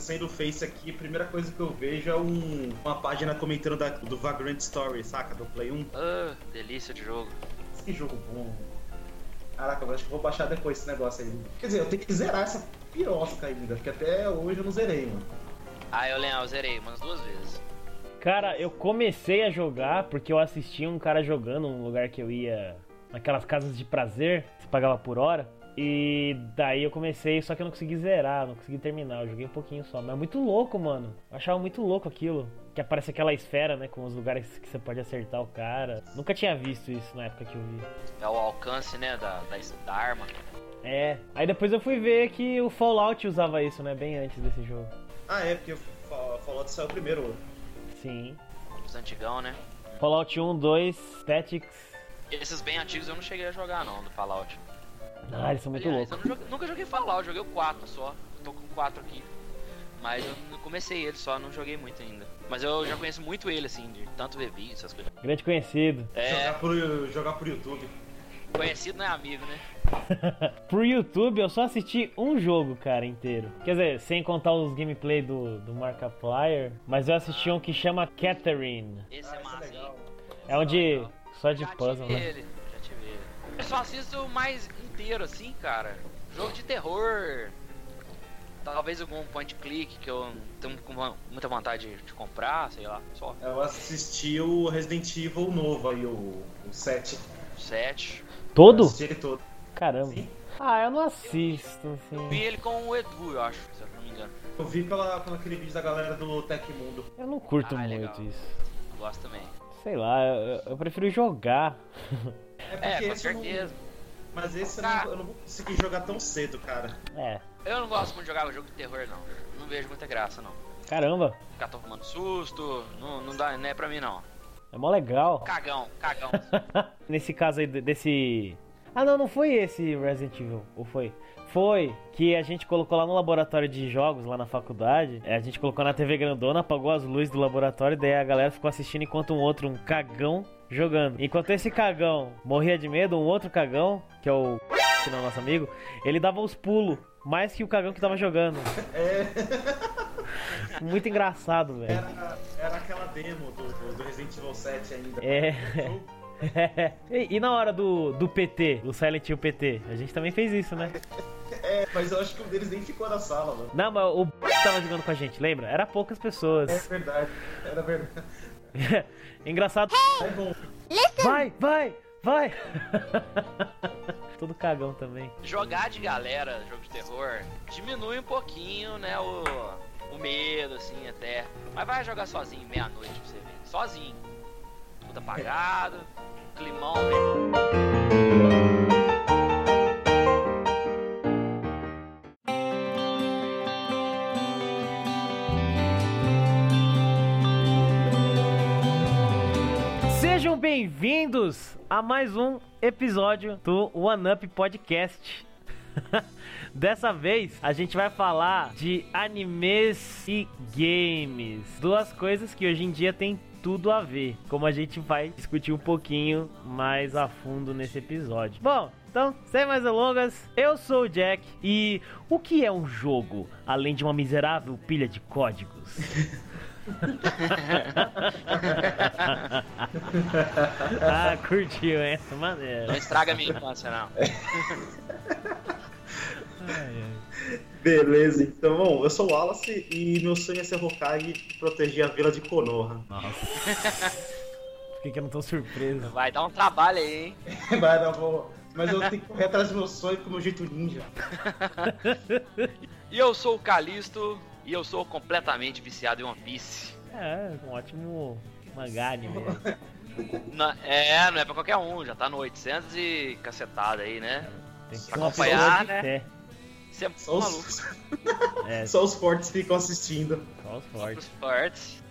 descendo o Face aqui, a primeira coisa que eu vejo é um, uma página comentando da, do Vagrant Story, saca? Do Play 1. Ah, delícia de jogo. Que jogo bom. Caraca, eu acho que vou baixar depois esse negócio aí. Quer dizer, eu tenho que zerar essa pirosca ainda, porque até hoje eu não zerei, mano. Ah, eu lembro, eu zerei umas duas vezes. Cara, eu comecei a jogar porque eu assisti um cara jogando num lugar que eu ia. Naquelas casas de prazer, você pagava por hora. E daí eu comecei, só que eu não consegui zerar, não consegui terminar. Eu joguei um pouquinho só. Mas é muito louco, mano. Eu achava muito louco aquilo. Que aparece aquela esfera, né? Com os lugares que você pode acertar o cara. Nunca tinha visto isso na época que eu vi. É o alcance, né, da, da, da arma. É. Aí depois eu fui ver que o Fallout usava isso, né? Bem antes desse jogo. Ah, é, porque o Fallout saiu primeiro. Sim. Os antigão, né? Fallout 1, 2, Tactics. Esses bem antigos eu não cheguei a jogar, não, do Fallout. Ah, eles são muito Aliás, loucos. eu joguei, nunca joguei Fallout, joguei o 4 só. Tô com o 4 aqui. Mas eu não comecei ele só, não joguei muito ainda. Mas eu já conheço muito ele, assim, de tanto ver vídeos, essas coisas. Grande conhecido. É, Jogar, por, jogar por YouTube. conhecido não é amigo, né? Pro YouTube eu só assisti um jogo, cara, inteiro. Quer dizer, sem contar os gameplay do, do Markiplier. Mas eu assisti um que chama Catherine. Esse é Ah, é massa. É onde. legal. Só de Já puzzle, tive né? ele, já tive ele. Eu só assisto mais inteiro, assim, cara. Jogo de terror. Talvez algum point click que eu tenho com muita vontade de comprar, sei lá, só. Eu assisti o Resident Evil novo aí, o, o 7. 7. Eu Todo? assisti ele todo. Caramba. Sim. Ah, eu não assisto, assim. Vi ele com o Edu, eu acho, se eu não me engano. Eu vi pela, pelo aquele vídeo da galera do Tecmundo. Eu não curto Ah, é muito legal. isso. Gosto também. Sei lá, eu, eu prefiro jogar. É, com esse eu não- certeza. Mas esse eu não, eu não vou conseguir jogar tão cedo, cara. É. Eu não gosto muito de jogar jogo de terror, não. Não vejo muita graça, não. Caramba, Ficar tomando susto, não, não dá, não é pra mim, não. é mó legal. Cagão, cagão. Nesse caso aí de- desse. Ah, não, não foi esse Resident Evil. Ou foi? Foi que a gente colocou lá no laboratório de jogos, lá na faculdade. é, A gente colocou na TV grandona, apagou as luzes do laboratório, daí a galera ficou assistindo enquanto um outro, um cagão, jogando. Enquanto esse cagão morria de medo, um outro cagão, que é o. que não é nosso amigo, ele dava os pulos. Mais que o cagão que tava jogando. Muito engraçado, velho. Era, era aquela demo do, do, Resident Evil 7 ainda. É. e, e na hora do, do PT, do Silent Hill PT, a gente também fez isso, né? É, mas eu acho que um deles nem ficou na sala, mano. Não, mas o tava jogando com a gente, lembra? Era poucas É pessoas. verdade, era verdade. Engraçado. É bom. Vai, vai, vai! Todo cagão também. Jogar de galera, jogo de terror, diminui um pouquinho, né, o, o medo, assim, até. Mas vai jogar sozinho, meia-noite pra você ver. Sozinho. Tudo apagado, climão, né? Sejam bem-vindos a mais um episódio do One Up Podcast. Dessa vez a gente vai falar de animes e games, duas coisas que hoje em dia tem tudo a ver, como a gente vai discutir um pouquinho mais a fundo nesse episódio. Bom, então, sem mais delongas, eu sou o Jack e o que é um jogo além de uma miserável pilha de códigos? ah, curtiu essa maneira. Não estraga a minha infância, não. Beleza, então, bom, eu sou o Wallace e meu sonho é ser Hokage e proteger a vila de Konoha. Nossa. Por que, que eu não tô surpreso? Vai dar um trabalho aí, hein? Mas, eu vou... Mas eu tenho que correr atrás do meu sonho com o meu jeito ninja. E eu sou o Calisto e eu sou completamente viciado em One Piece. É, um ótimo mangá anime. Na- é, não é pra qualquer um, já tá no 800 e cacetada aí, né? Tem que ser Pra uma acompanhar, né? Você é Só maluco. os, É, só os fortes ficam assistindo. só os fortes. Os fortes.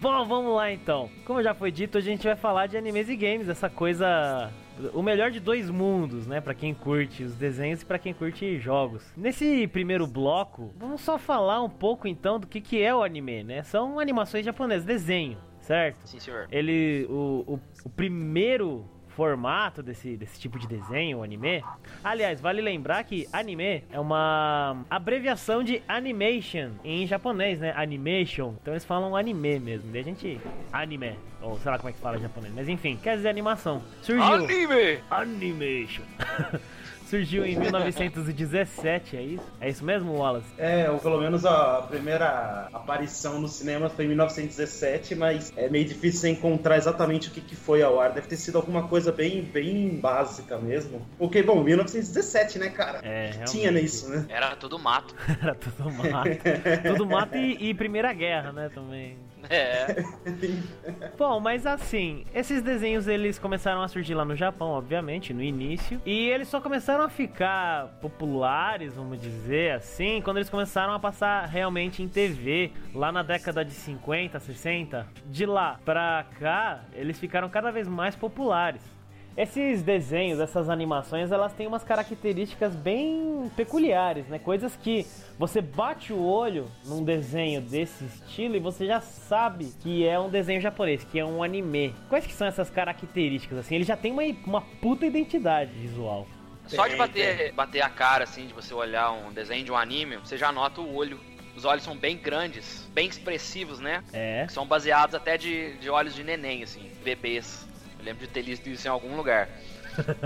Bom, vamos lá então. Como já foi dito, a gente vai falar de animes e games, essa coisa. O melhor de dois mundos, né? Pra quem curte os desenhos e pra quem curte jogos. Nesse primeiro bloco, vamos só falar um pouco então do que, que é o anime, né? São animações japonesas, desenho, certo? Sim, senhor. Ele. O, o, o primeiro formato desse, desse tipo de desenho, anime. Aliás, vale lembrar que anime é uma abreviação de animation em japonês, né? Animation. Então eles falam anime mesmo. Daí a gente. Anime. Ou sei lá como é que fala em japonês. Mas enfim, quer dizer animação. Surgiu. Anime! Animation. Surgiu em 1917, é isso? É isso mesmo, Wallace? É, ou pelo menos a primeira aparição no cinema foi em 1917, mas é meio difícil encontrar exatamente o que, que foi ao ar. Deve ter sido alguma coisa bem, bem básica mesmo. Porque, bom, 1917, né, cara? É, realmente. Tinha nisso, né? Era tudo mato. Era tudo mato. tudo mato e, e Primeira Guerra, né, também. É. Bom, mas assim, esses desenhos eles começaram a surgir lá no Japão, obviamente, no início. E eles só começaram a ficar populares, vamos dizer assim, quando eles começaram a passar realmente em TV, lá na década de 50, 60. De lá pra cá, eles ficaram cada vez mais populares. Esses desenhos, essas animações, elas têm umas características bem peculiares, né? Coisas que você bate o olho num desenho desse estilo e você já sabe que é um desenho japonês, que é um anime. Quais que são essas características, assim? Ele já tem uma, uma puta identidade visual. Só de bater, bater a cara, assim, de você olhar um desenho de um anime, você já nota o olho. Os olhos são bem grandes, bem expressivos, né? É. São baseados até de, de olhos de neném, assim, bebês. Eu lembro de ter lido isso em algum lugar.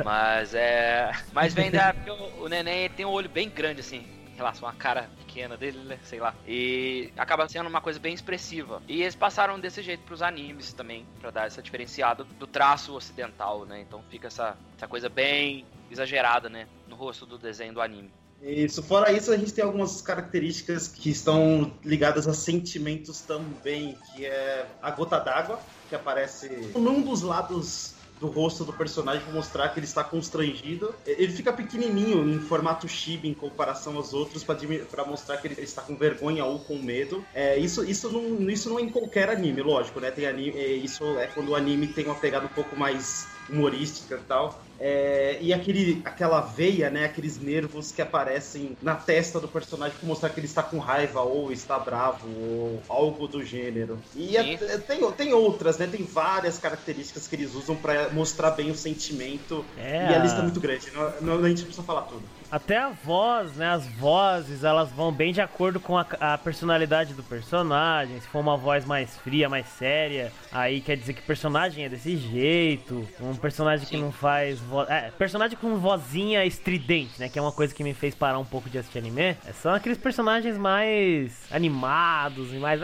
Mas é. Mas vem da porque o, neném tem um olho bem grande, assim, em relação à cara pequena dele, né? Sei lá. E acaba sendo uma coisa bem expressiva. E eles passaram desse jeito pros animes também, pra dar essa diferenciada do traço ocidental, né? Então fica essa, essa coisa bem exagerada, né? No rosto do desenho do anime. Isso, fora isso, a gente tem algumas características que estão ligadas a sentimentos também, que é a gota d'água, que aparece num dos lados do rosto do personagem para mostrar que ele está constrangido. Ele fica pequenininho em formato chibi em comparação aos outros para mostrar que ele está com vergonha ou com medo. É, isso, isso, não, isso não é em qualquer anime, lógico, né? Tem anime, é, isso é quando o anime tem uma pegada um pouco mais humorística e tal. É, e aquele, aquela veia, né? Aqueles nervos que aparecem na testa do personagem para mostrar que ele está com raiva ou está bravo ou algo do gênero. E é- Sim. tem, tem outras, né? Tem várias características que eles usam para mostrar bem o sentimento. É, E a lista é muito grande, não, não- a gente não precisa falar tudo. Até a voz, né? As vozes, elas vão bem de acordo com a, a personalidade do personagem. Se for uma voz mais fria, mais séria, aí quer dizer que o personagem é desse jeito. Um personagem que não faz voz. É, personagem com vozinha estridente, né? Que é uma coisa que me fez parar um pouco de assistir anime. É, são aqueles personagens mais animados e mais.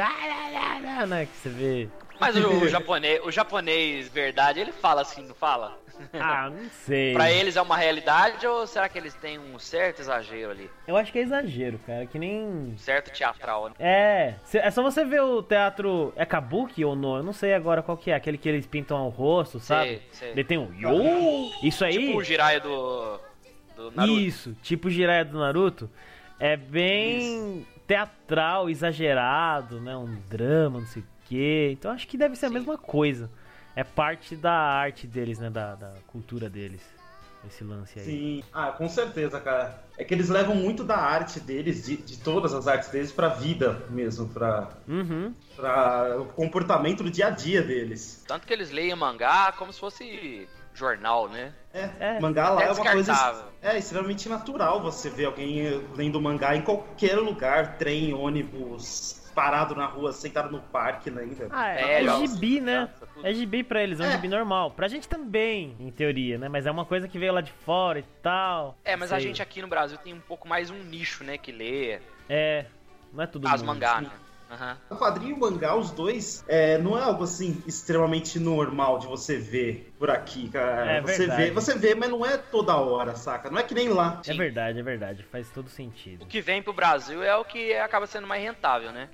né? Que você vê. Mas o japonês, o japonês verdade, ele fala assim, não fala? Ah, não sei. Pra eles é uma realidade ou será que eles têm um certo exagero ali? Eu acho que é exagero, cara. Que nem. Certo teatral, né? É, é só você ver o teatro. É Kabuki ou não? Eu não sei agora qual que é. Aquele que eles pintam o rosto, sabe? Sei, sei. Ele tem um yo. Isso aí. Tipo o Jiraiya do, do Naruto. Isso, tipo o Jiraiya do Naruto. É bem teatral, exagerado, né? Um drama, não sei o quê. Então acho que deve ser a Sim. mesma coisa. É parte da arte deles, né? Da, da cultura deles. Esse lance aí. Sim, ah, com certeza, cara. É que eles levam muito da arte deles, de, de todas as artes deles, pra vida mesmo, pra, Uhum. pra o comportamento do dia a dia deles. Tanto que eles leem mangá como se fosse jornal, né? É, É. mangá lá É é, uma coisa é extremamente natural você ver alguém lendo mangá em qualquer lugar, trem, ônibus, parado na rua, sentado no parque ainda. Ah, é, É, é gibi, né? criança, tudo. É gibi pra eles, é um É. gibi normal. Pra gente também, em teoria, né? Mas é uma coisa que veio lá de fora e tal. É, mas a Sei. gente aqui no Brasil tem um pouco mais um nicho, né, que lê É, não é tudo as mangá, né? Aham. O quadrinho e o mangá, os dois, é, não é algo assim extremamente normal de você ver por aqui, cara. É você verdade. vê, você vê, mas não é toda hora, saca? Não é que nem lá. É Sim. verdade, é verdade. Faz todo sentido. O que vem pro Brasil é o que acaba sendo mais rentável, né?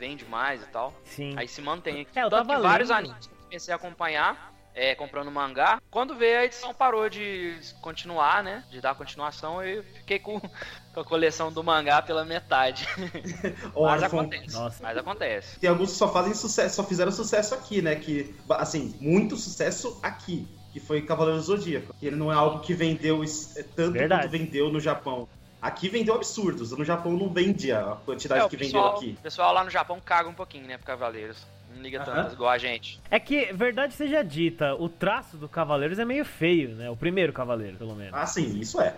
Vende mais e tal. Sim. Aí se mantém. É, eu Tanto tava que vários animes que eu comecei a acompanhar, é, comprando mangá. Quando veio a edição parou de continuar, né? De dar continuação, eu fiquei com, com a coleção do mangá pela metade. Mas acontece. Nossa. Mas acontece. Tem alguns que só fazem sucesso, só fizeram sucesso aqui, né? Que, assim, muito sucesso aqui. Que foi Cavaleiro do Zodíaco. Que ele não é algo que vendeu é, tanto Verdade. quanto vendeu no Japão. Aqui vendeu absurdos. No Japão não vende a quantidade É, que pessoal, vendeu aqui. o pessoal lá no Japão caga um pouquinho, né, pro Cavaleiros. Não liga tanto, igual a gente. É que, verdade seja dita, o traço do Cavaleiros é meio feio, né? O primeiro Cavaleiro, pelo menos. Ah, sim, isso é.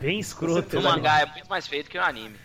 Bem escroto. O mangá é muito mais feito que o anime.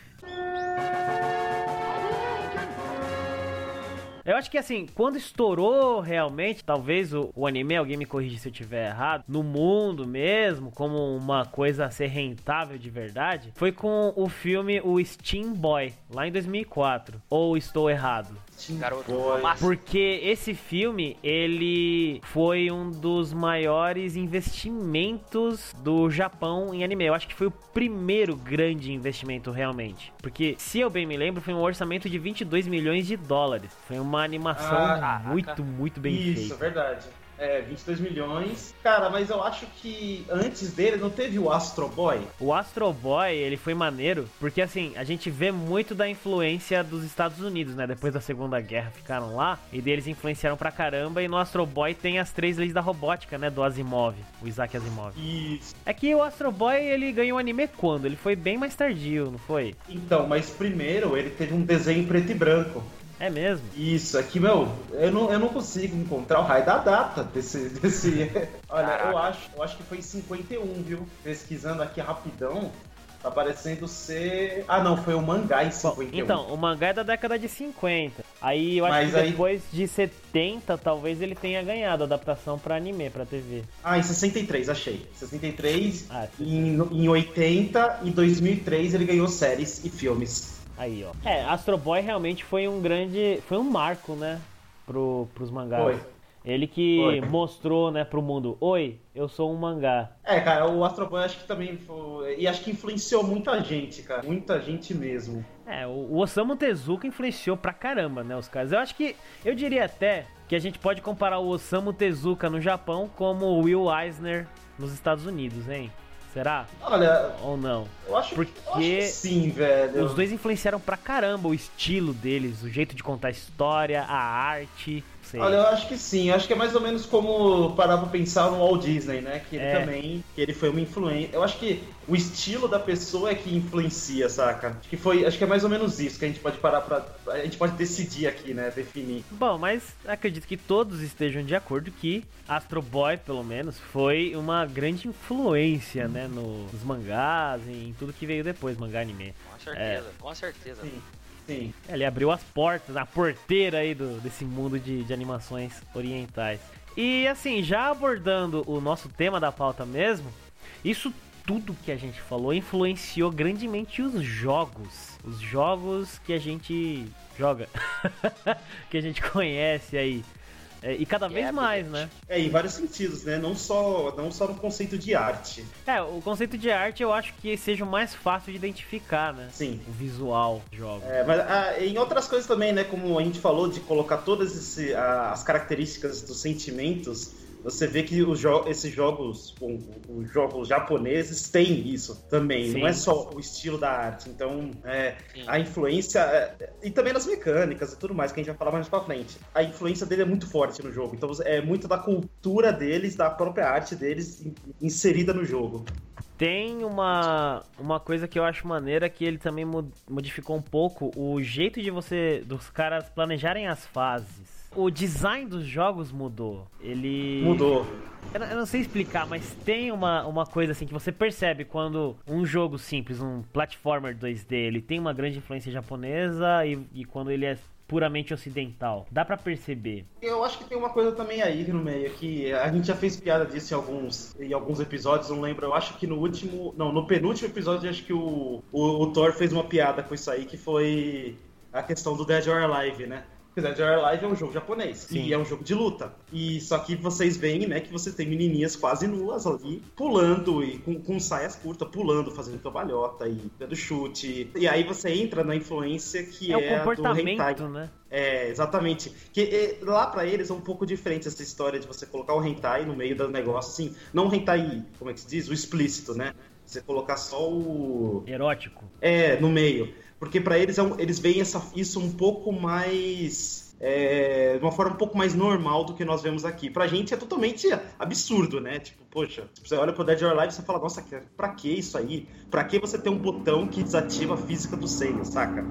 Eu acho que assim, quando estourou realmente, talvez o, o anime, alguém me corrige se eu tiver errado, no mundo mesmo, como uma coisa a ser rentável de verdade, foi com o filme O Steam Boy, lá em 2004. Ou estou errado? Garoto, Boy. Porque esse filme, ele foi um dos maiores investimentos do Japão em anime. Eu acho que foi o primeiro grande investimento realmente. Porque, se eu bem me lembro, foi um orçamento de 22 milhões de dólares. Foi uma animação Ah, muito, muito bem Isso, feita. verdade. É, 22 milhões. Cara, mas eu acho que antes dele não teve o Astro Boy. O Astro Boy, ele foi maneiro, porque assim, a gente vê muito da influência dos Estados Unidos, né? Depois da Segunda Guerra ficaram lá, e deles influenciaram pra caramba, e no Astro Boy tem as três leis da robótica, né? Do Asimov, o Isaac Asimov. Isso. É que o Astro Boy, ele ganhou anime quando? Ele foi bem mais tardio, não foi? Então, mas primeiro ele teve um desenho preto e branco. É mesmo? Isso, aqui, meu, eu não, eu não consigo encontrar o raio da data desse. desse... Olha, Caraca. eu acho, eu acho que foi em 51, viu? Pesquisando aqui rapidão, tá parecendo ser. Ah, não, foi o mangá em Bom, 51. então, o mangá é da década de 50. Aí eu acho Mas que aí- depois de 70, talvez ele tenha ganhado adaptação pra anime, pra TV. Ah, em 63, achei. 63, Ah, em, em 80 e 2003 ele ganhou séries e filmes. Aí, ó. É, Astro Boy realmente foi um grande. Foi um marco, né? Pro, pros mangás. Foi. Ele que mostrou, né, pro mundo: Oi, eu sou um mangá. É, cara, o Astro Boy acho que também foi. E acho que influenciou muita gente, cara. Muita gente mesmo. É, o, o Osamu Tezuka influenciou pra caramba, né, os caras. Eu acho que. Eu diria até que a gente pode comparar o Osamu Tezuka no Japão como o Will Eisner nos Estados Unidos, hein? Será? Olha, Ou não? eu acho, Porque eu acho que sim, velho. Os dois influenciaram pra caramba o estilo deles, o jeito de contar a história, a arte. Sei. Olha, eu acho que sim. Eu acho que é mais ou menos como parar pra pensar no Walt Disney, né? Que ele É. também, que ele foi uma influência. Eu acho que o estilo da pessoa é que influencia, saca? Acho que foi, acho que é mais ou menos isso que a gente pode parar pra, a gente pode decidir aqui, né? Definir. Bom, mas acredito que todos estejam de acordo que Astro Boy, pelo menos, foi uma grande influência, né, no- nos mangás e em tudo que veio depois, mangá anime. Com certeza, com certeza. Sim, sim. Ele abriu as portas, a porteira aí do, desse mundo de, de animações orientais. E assim, já abordando o nosso tema da pauta mesmo, isso tudo que a gente falou influenciou grandemente os jogos. Os jogos que a gente joga, que a gente conhece aí. É, e cada vez É, mais, né? É, em vários sentidos, né? Não só, não só no conceito de arte. É, o conceito de arte eu acho que seja o mais fácil de identificar, né? Sim. O visual do jogo. É, mas ah, em outras coisas também, né? Como a gente falou, de colocar todas esse- ah, as características dos sentimentos, você vê que jo- esses jogos, os jogos japoneses têm isso também. Sim. Não é só o estilo da arte. Então, é, a influência. é, e também nas mecânicas e tudo mais, que a gente vai falar mais pra frente. A influência dele é muito forte no jogo. Então, é muito da cultura deles, da própria arte deles in- inserida no jogo. Tem uma, uma coisa que eu acho maneira que ele também mo- modificou um pouco o jeito de você dos caras planejarem as fases. O design dos jogos mudou. Ele Mudou. Eu não, eu não sei explicar, mas tem uma, uma coisa assim que você percebe quando um jogo simples, um platformer 2D, ele tem uma grande influência japonesa e, e quando ele é puramente ocidental. Dá pra perceber. Eu acho que tem uma coisa também aí no meio, que a gente já fez piada disso em alguns, em alguns episódios, não lembro. Eu acho que no último. Não, no penúltimo episódio, acho que o, o, o Thor fez uma piada com isso aí, que foi a questão do Dead or Alive, né? Dead or Alive é um jogo japonês Sim. e é um jogo de luta. E só que vocês veem, né, que você tem menininhas quase nuas ali, pulando e com, com saias curtas, pulando, fazendo cambalhota e dando chute. E aí você entra na influência que É, é, o a do hentai. comportamento, né? É, exatamente. Que é, lá pra eles é um pouco diferente essa história de você colocar o hentai no meio do negócio, assim, não o hentai, como é que se diz? O explícito, né? Você colocar só o. Erótico. É, no meio. Porque pra eles é um- eles veem essa, isso um pouco mais. É, de uma forma um pouco mais normal do que nós vemos aqui. Pra gente é totalmente absurdo, né? Tipo, poxa, você olha pro Dead or Alive e você fala, nossa, pra que isso aí? Pra que você ter um botão que desativa a física do seio, saca?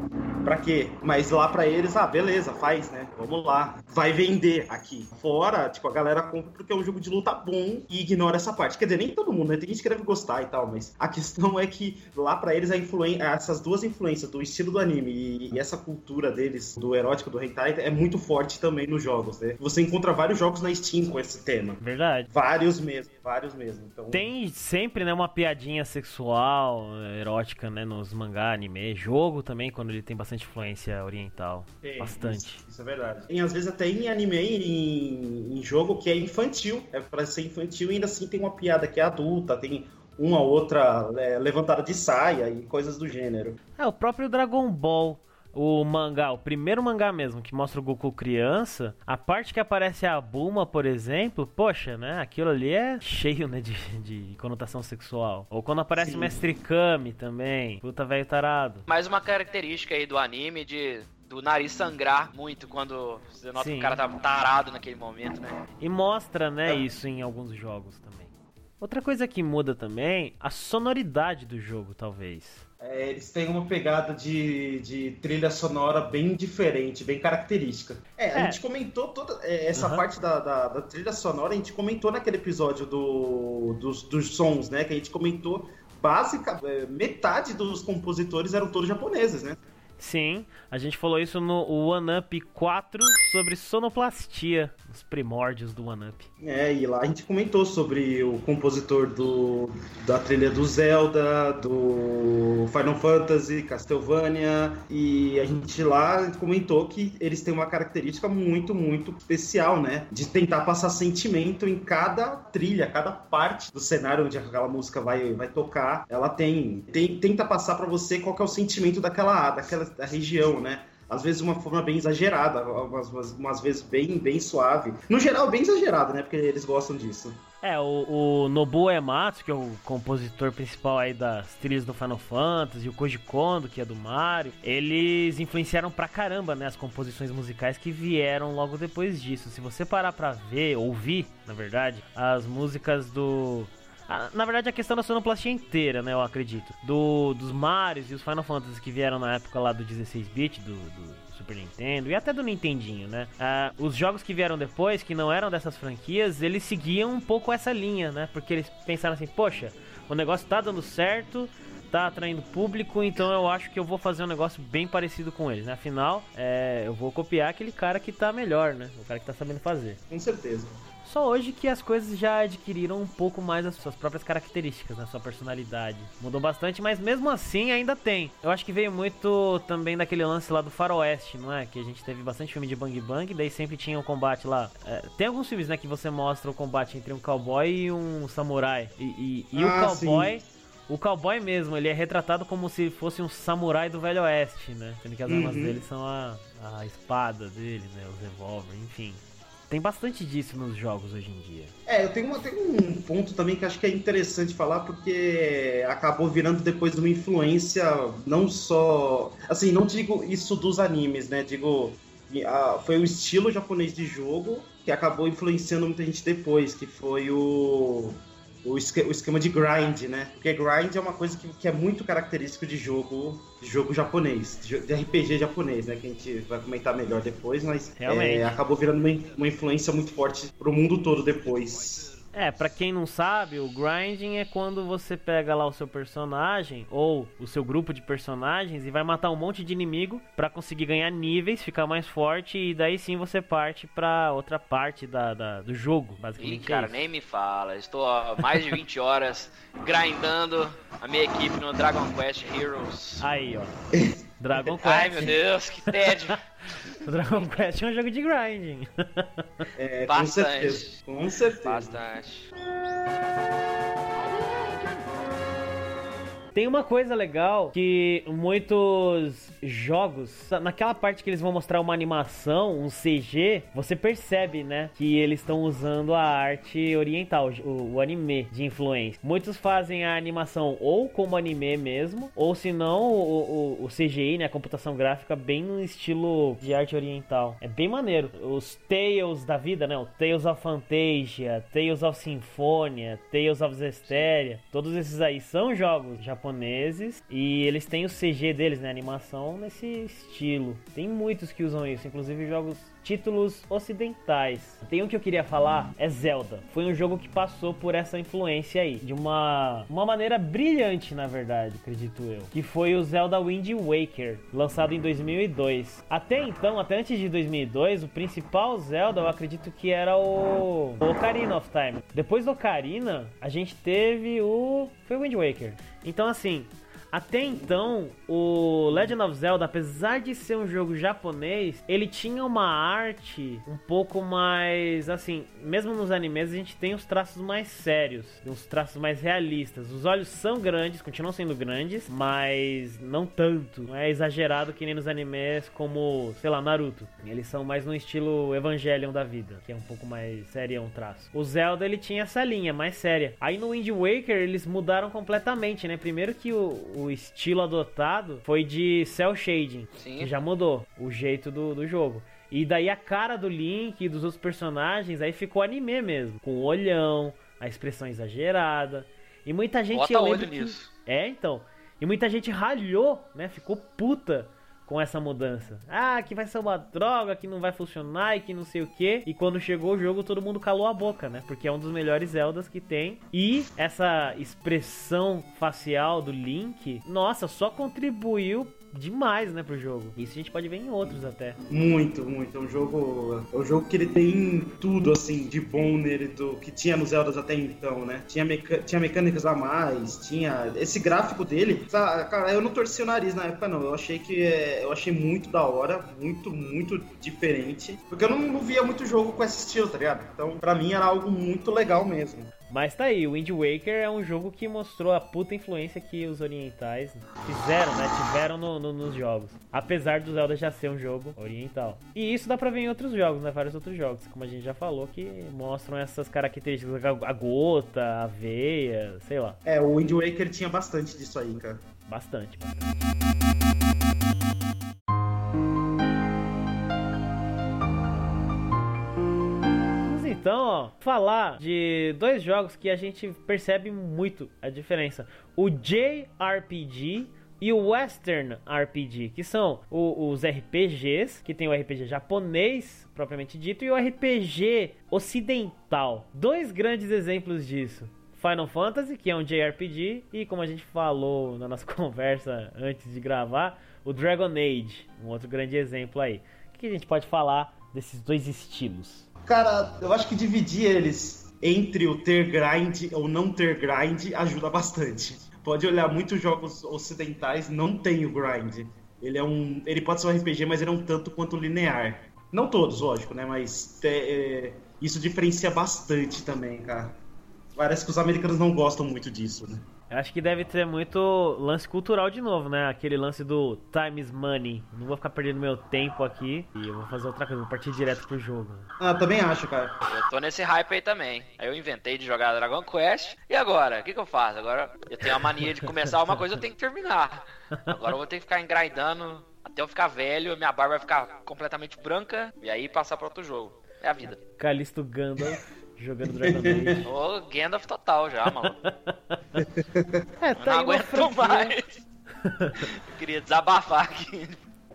Pra quê? Mas lá pra eles, ah, beleza, faz, né? Vamos lá. Vai vender aqui. Fora, tipo, a galera compra porque é um jogo de luta bom e ignora essa parte. Quer dizer, nem todo mundo, né? Tem gente que deve gostar e tal, mas a questão é que lá pra eles a influência, essas duas influências do estilo do anime e essa cultura deles, do erótico, do hentai, é muito forte também nos jogos, né? Você encontra vários jogos na Steam com esse tema. Verdade. Vários mesmo, vários mesmo. Então... Tem sempre, né, uma piadinha sexual, erótica, né, nos mangá, anime, jogo também, quando ele tem bastante influência oriental. Tem, bastante. Isso, isso é verdade. Tem às vezes até em anime, em, em jogo que é infantil, é pra ser infantil e ainda assim tem uma piada que é adulta, tem uma outra é, levantada de saia e coisas do gênero. É, o próprio Dragon Ball o mangá, o primeiro mangá mesmo, que mostra o Goku criança, a parte que aparece a Bulma, por exemplo, poxa, né? Aquilo ali é cheio, né, de, de conotação sexual. Ou quando aparece Sim. o Mestre Kami também, puta velho tarado. Mais uma característica aí do anime de do nariz sangrar muito quando você nota Sim. que o cara tá tarado naquele momento, né? E mostra, né, É. isso em alguns jogos também. Outra coisa que muda também, a sonoridade do jogo, talvez. É, eles têm uma pegada de, de trilha sonora bem diferente, bem característica. É, a É. gente comentou toda é, essa Aham. parte da, da, da trilha sonora, a gente comentou naquele episódio do, dos, dos sons, né? Que a gente comentou básica, é, metade dos compositores eram todos japoneses, né? Sim, a gente falou isso no One Up 4 sobre sonoplastia, os primórdios do One Up. É, e lá a gente comentou sobre o compositor do, da trilha do Zelda, do Final Fantasy, Castlevania, e a gente lá comentou que eles têm uma característica muito, muito especial, né? De tentar passar sentimento em cada trilha, cada parte do cenário onde aquela música vai, vai tocar. Ela tem, tem tenta passar pra você qual é o sentimento daquela, daquela da região, né? Às vezes de uma forma bem exagerada, umas, umas, vezes bem, bem suave. No geral, bem exagerada, né? Porque eles gostam disso. É, o, o Nobuo Ematsu, que é o compositor principal aí das trilhas do Final Fantasy, o Koji Kondo, que é do Mario, eles influenciaram pra caramba, né, as composições musicais que vieram logo depois disso. Se você parar pra ver, ouvir, na verdade, as músicas do... Na verdade, a questão da sonoplastia inteira, né, eu acredito. Do, dos Marios e os Final Fantasy que vieram na época lá do 16-bit, do, do Super Nintendo e até do Nintendinho, né? Os jogos que vieram depois, que não eram dessas franquias, eles seguiam um pouco essa linha, né? Porque eles pensaram assim, poxa, o negócio tá dando certo, tá atraindo público, então eu acho que eu vou fazer um negócio bem parecido com eles, né? Afinal, é, eu vou copiar aquele cara que tá melhor, né? O cara que tá sabendo fazer. Com certeza. Só hoje que as coisas já adquiriram um pouco mais as suas próprias características, né? Sua personalidade. Mudou bastante, mas mesmo assim ainda tem. Eu acho que veio muito também daquele lance lá do faroeste, não é? Que a gente teve bastante filme de Bang Bang, daí sempre tinha um combate lá. É, tem alguns filmes, né, que você mostra o combate entre um cowboy e um samurai. E, e, e o Ah, cowboy... O cowboy mesmo, ele é retratado como se fosse um samurai do Velho Oeste, né? Sendo que as armas Uhum. dele são a, a espada dele, né? Os revólver, enfim. Tem bastante disso nos jogos hoje em dia. É, eu tenho, uma, tenho um ponto também que acho que é interessante falar, porque acabou virando depois uma influência não só. Assim, não digo isso dos animes, né? Digo. ah, Foi o estilo japonês de jogo que acabou influenciando muita gente depois, que foi o. O, esque- o esquema de grind, né? Porque grind é uma coisa que, que é muito característico de jogo, de jogo japonês, de, RPG japonês, né? Que a gente vai comentar melhor depois, mas é, acabou virando uma, uma influência muito forte pro mundo todo depois. É, pra quem não sabe, o grinding é quando você pega lá o seu personagem ou o seu grupo de personagens e vai matar um monte de inimigo pra conseguir ganhar níveis, ficar mais forte e daí sim você parte pra outra parte da, da- do jogo, Ih, basicamente. cara, é isso. nem me fala. Estou há mais de 20 horas grindando a minha equipe no Dragon Quest Heroes. Aí, ó. Dragon Quest. Ai, meu Deus, que tédio. O Dragon Quest é um jogo de grinding. É, com Bastante. certeza. Com certeza. Bastante. Tem uma coisa legal que muitos jogos, naquela parte que eles vão mostrar uma animação, um CG, você percebe, né, que eles estão usando a arte oriental, o, o anime de influência. Muitos fazem a animação ou como anime mesmo, ou se não o, o, o CGI, né, a computação gráfica bem no estilo de arte oriental. É bem maneiro. Os Tales da vida, né, o Tales of Fantasia, Tales of Symphonia, Tales of Zesteria, todos esses aí são jogos japoneses japoneses e eles têm o CG deles, né, animação nesse estilo. Tem muitos que usam isso, inclusive jogos títulos ocidentais. Tem um que eu queria falar, é Zelda. Foi um jogo que passou por essa influência aí, de uma, uma maneira brilhante, na verdade, acredito eu. Que foi o Zelda Wind Waker, lançado em 2002. Até então, até antes de 2002, o principal Zelda, eu acredito que era o, Ocarina of Time. Depois do Ocarina, a gente teve o foi Wind Waker. Então assim, até então, o Legend of Zelda, apesar de ser um jogo japonês, ele tinha uma arte um pouco mais assim, mesmo nos animes a gente tem os traços mais sérios, uns traços mais realistas. Os olhos são grandes, continuam sendo grandes, mas não tanto. Não é exagerado que nem nos animes como, sei lá, Naruto. Eles são mais no estilo Evangelion da vida, que é um pouco mais sério um traço. O Zelda ele tinha essa linha mais séria. Aí no Wind Waker eles mudaram completamente, né? Primeiro que o o estilo adotado foi de cel shading, Sim. que já mudou o jeito do, do jogo. E daí a cara do Link e dos outros personagens aí ficou anime mesmo, com o olhão, a expressão exagerada. E muita gente Bota olho que... nisso. É, então. E muita gente ralhou, né? Ficou puta com essa mudança. Ah, que vai ser uma droga, que não vai funcionar e que não sei o que. E quando chegou o jogo, todo mundo calou a boca, né? Porque é um dos melhores Zeldas que tem. E essa expressão facial do Link, nossa, só contribuiu demais, né, pro jogo. Isso a gente pode ver em outros até. Muito, muito. É um jogo. É um jogo que ele tem tudo, assim, de bom nele, do que tinha nos Zeldas até então, né? Tinha, meca... tinha mecânicas a mais, tinha. Esse gráfico dele. Cara, eu não torci o nariz na época, não. Eu achei que. É, eu achei muito da hora, muito, muito diferente. Porque eu não, via muito jogo com esse estilo, tá ligado? Então, pra mim era algo muito legal mesmo. Mas tá aí, o Wind Waker é um jogo que mostrou a puta influência que os orientais fizeram, né? Tiveram no, no, nos jogos. Apesar do Zelda já ser um jogo oriental. E isso dá pra ver em outros jogos, né? Vários outros jogos, como a gente já falou, que mostram essas características. A gota, a veia, sei lá. É, o Wind Waker tinha bastante disso aí, cara. Bastante. Então, ó, falar de dois jogos que a gente percebe muito a diferença. O JRPG e o Western RPG, que são o, os RPGs, que tem o RPG japonês, propriamente dito, e o RPG ocidental. Dois grandes exemplos disso. Final Fantasy, que é um JRPG, e como a gente falou na nossa conversa antes de gravar, o Dragon Age, um outro grande exemplo aí. O que a gente pode falar desses dois estilos? Cara, eu acho que dividir eles entre o ter grind ou não ter grind ajuda bastante. Pode olhar muitos jogos ocidentais não tem o grind. Ele é um, ele pode ser um RPG, mas ele é um tanto quanto linear. Não todos, lógico, né? Mas é, isso diferencia bastante também, cara. Parece que os americanos não gostam muito disso, né? Acho que deve ter muito lance cultural de novo, né? Aquele lance do time is money. Não vou ficar perdendo meu tempo aqui e eu vou fazer outra coisa, vou partir direto pro jogo. Ah, também acho, cara. Eu tô nesse hype aí também. Aí eu inventei de jogar Dragon Quest. E agora? O que, que eu faço? Agora eu tenho a mania de começar uma coisa, eu tenho que terminar. Agora eu vou ter que ficar engraidando até eu ficar velho, minha barba vai ficar completamente branca e aí passar para outro jogo. É a vida. Calisto Gandalf jogando Dragon Age. Ô, Gandalf total já, mano. é, tá não aguento mais. Eu queria desabafar aqui.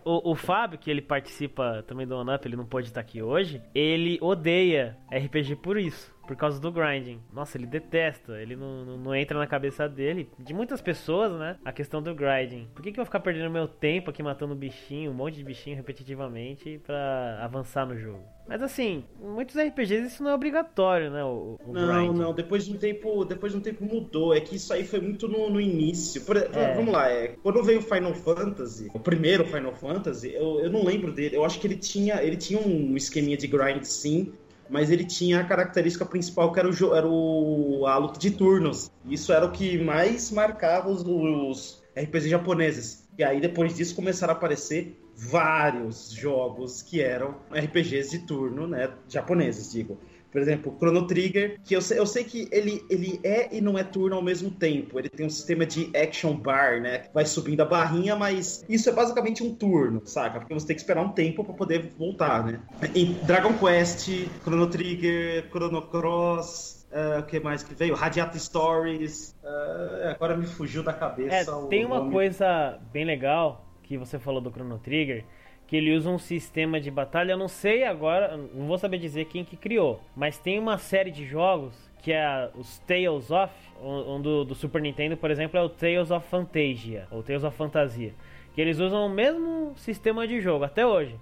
O, o Fábio, que ele participa também do OneUp, ele não pode estar aqui hoje, ele odeia RPG por isso por causa do grinding. Nossa, ele detesta, ele não, não, não, entra na cabeça dele, de muitas pessoas, né? A questão do grinding. Por que, que eu vou ficar perdendo meu tempo aqui matando bichinho, um monte de bichinho repetitivamente para avançar no jogo? Mas assim, muitos RPGs isso não é obrigatório, né? O, o não, grinding. não, depois de um tempo, depois de um tempo mudou. É que isso aí foi muito no, no início. Por, é. Vamos lá, é, quando veio o Final Fantasy, o primeiro Final Fantasy, eu, eu não lembro dele. Eu acho que ele tinha, ele tinha um esqueminha de grind sim, mas ele tinha a característica principal que era o, era o a luta de turnos. Isso era o que mais marcava os, os japoneses. E aí depois disso começaram a aparecer vários jogos que eram RPGs de turno, né, japoneses, digo. Por exemplo, Chrono Trigger, que eu sei, eu sei que ele, ele é e não é turno ao mesmo tempo. Ele tem um sistema de action bar, né? Vai subindo a barrinha, mas isso é basicamente um turno, saca? Porque você tem que esperar um tempo para poder voltar, né? Em Dragon Quest, Chrono Trigger, Chrono Cross, Uh, o que mais que veio? Radiata Stories. Uh, agora me fugiu da cabeça. É, tem uma nome. coisa bem legal que você falou do Chrono Trigger. Que ele usa um sistema de batalha. Eu não sei agora, não vou saber dizer quem que criou. Mas tem uma série de jogos que é os Tales of. Um do, do Super Nintendo, por exemplo, é o Tales of Fantasia. Ou Tales of Fantasia. Que eles usam o mesmo sistema de jogo até hoje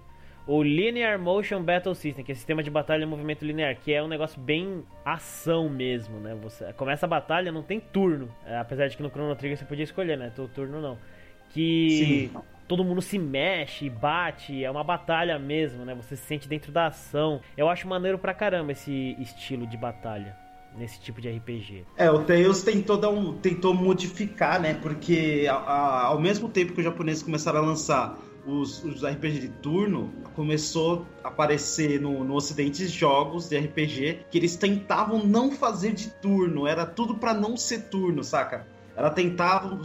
o Linear Motion Battle System, que é sistema de batalha em movimento linear, que é um negócio bem ação mesmo, né? Você começa a batalha, não tem turno, é, apesar de que no Chrono Trigger você podia escolher, né? O turno não. Que Sim. Todo mundo se mexe, bate, é uma batalha mesmo, né? Você se sente dentro da ação. Eu acho maneiro pra caramba esse estilo de batalha nesse tipo de RPG. É, o Tales tentou, dar um, tentou modificar, né? Porque a, a, ao mesmo tempo que os japoneses começaram a lançar os, os RPG de turno, começou a aparecer no, no Ocidente jogos de RPG que eles tentavam não fazer de turno, era tudo para não ser turno, saca? Ela tentava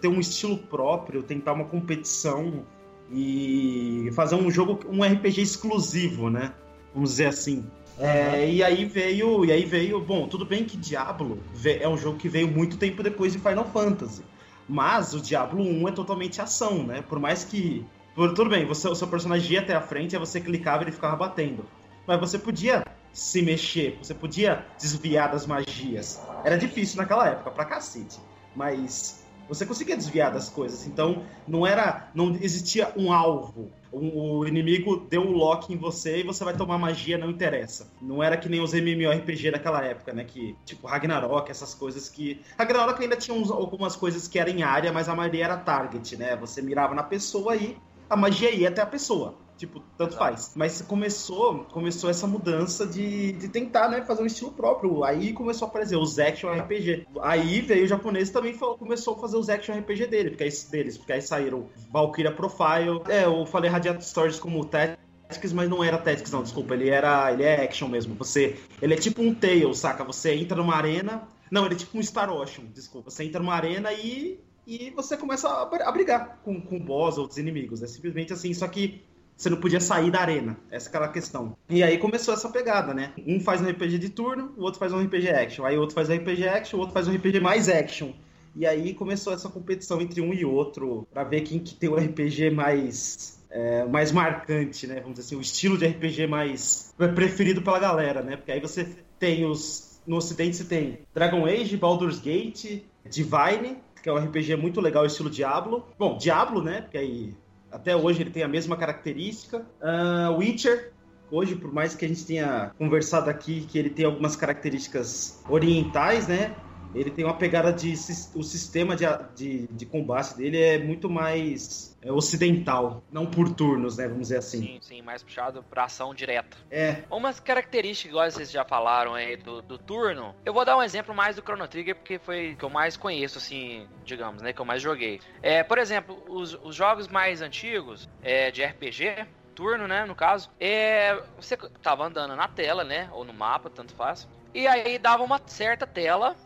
ter um estilo próprio, tentar uma competição e fazer um jogo, um RPG exclusivo, né? Vamos dizer assim. É, e aí veio, e aí veio, bom, tudo bem que Diablo é um jogo que veio muito tempo depois de Final Fantasy, mas o Diablo 1 é totalmente ação, né? Por mais que tudo bem, você, o seu personagem ia até a frente, aí você clicava e ele ficava batendo. Mas você podia se mexer, você podia desviar das magias. Era difícil naquela época, pra cacete. Mas você conseguia desviar das coisas. Então, não era. Não existia um alvo. O inimigo deu um lock em você e você vai tomar magia, não interessa. Não era que nem os MMORPG daquela época, né? Que, tipo, Ragnarok, essas coisas que. Ragnarok ainda tinha uns, algumas coisas que eram em área, mas a maioria era target, né? Você mirava na pessoa e a magia ia até a pessoa. Tipo, tanto faz. Mas começou, começou essa mudança de, de tentar, né, fazer um estilo próprio. Aí começou a aparecer os action RPG. Aí veio o japonês também falou, começou a fazer os action RPG dele, porque aí, deles, porque aí saíram Valkyria Profile. É, eu falei Radiant Stories como Tactics, mas não era Tactics, não, desculpa. Ele era. Ele é action mesmo. Você. Ele é tipo um Tail, saca? Você entra numa arena. Não, ele é tipo um Star Ocean, desculpa. Você entra numa arena e e você começa a, brigar com, com boss, outros inimigos. É simplesmente assim, só que você não podia sair da arena. Essa é aquela questão. E aí começou essa pegada, né? Um faz um RPG de turno, o outro faz um RPG action. Aí o outro faz um RPG action, o outro faz um RPG mais action. E aí começou essa competição entre um e outro para ver quem que tem o RPG mais é, mais marcante, né? Vamos dizer assim, o estilo de RPG mais preferido pela galera, né? Porque aí você tem os no ocidente você tem Dragon Age, Baldur's Gate, Divine que é um RPG muito legal, estilo Diablo. Bom, Diablo, né? Porque aí até hoje ele tem a mesma característica. Uh, Witcher, hoje, por mais que a gente tenha conversado aqui que ele tem algumas características orientais, né? Ele tem uma pegada de. O sistema de, de, de combate dele é muito mais é, ocidental, não por turnos, né? Vamos dizer assim. Sim, sim, mais puxado pra ação direta. É. Umas características, igual vocês já falaram aí do, do turno, eu vou dar um exemplo mais do Chrono Trigger, porque foi o que eu mais conheço, assim, digamos, né? Que eu mais joguei. É, por exemplo, os, os jogos mais antigos é, de RPG, turno, né, no caso, é, você tava andando na tela, né, ou no mapa, tanto faz, e aí dava uma certa tela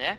né?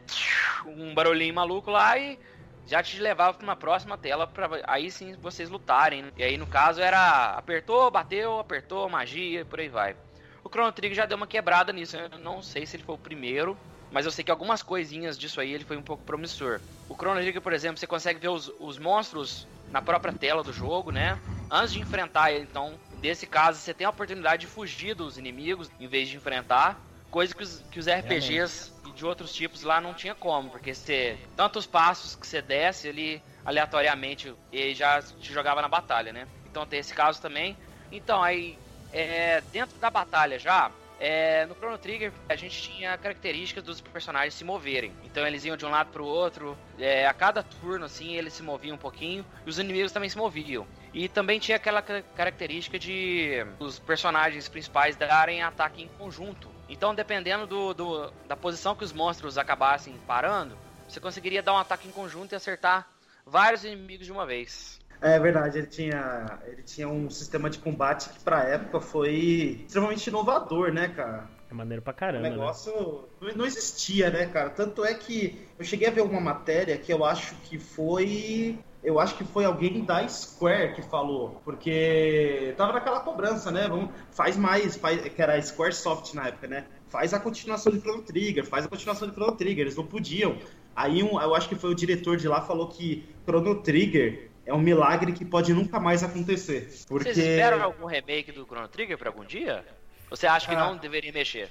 Um barulhinho maluco lá e já te levava para uma próxima tela para aí sim vocês lutarem. Né? E aí no caso era apertou, bateu, apertou, magia, por aí vai. O Chrono Trigger já deu uma quebrada nisso. Eu não sei se ele foi o primeiro, mas eu sei que algumas coisinhas disso aí ele foi um pouco promissor. O Chrono Trigger, por exemplo, você consegue ver os, os monstros na própria tela do jogo, né? Antes de enfrentar então, nesse caso, você tem a oportunidade de fugir dos inimigos em vez de enfrentar. Coisa que os, que os RPGs de outros tipos lá não tinha como, porque você tantos passos que você desce ali aleatoriamente e já te jogava na batalha, né? Então tem esse caso também. Então aí é, dentro da batalha já é, no Chrono Trigger a gente tinha características dos personagens se moverem. Então eles iam de um lado para o outro. É, a cada turno assim eles se moviam um pouquinho e os inimigos também se moviam. E também tinha aquela característica de os personagens principais darem ataque em conjunto. Então, dependendo do, do, da posição que os monstros acabassem parando, você conseguiria dar um ataque em conjunto e acertar vários inimigos de uma vez. É verdade, ele tinha, ele tinha um sistema de combate que pra época foi extremamente inovador, né, cara? É maneiro pra O caramba. né? negócio não- não existia, né, cara? Tanto é que eu cheguei a ver uma matéria que eu acho que foi. Eu acho que foi alguém da Square que falou, porque tava naquela cobrança, né? Vamos, faz mais, faz, que era a Squaresoft na época, né? Faz a continuação de Chrono Trigger, faz a continuação de Chrono Trigger, eles não podiam. Aí um, eu acho que foi o diretor de lá falou que Chrono Trigger é um milagre que pode nunca mais acontecer. Porque. Vocês esperam algum remake do Chrono Trigger pra algum dia? Você acha que Ah. não deveria mexer?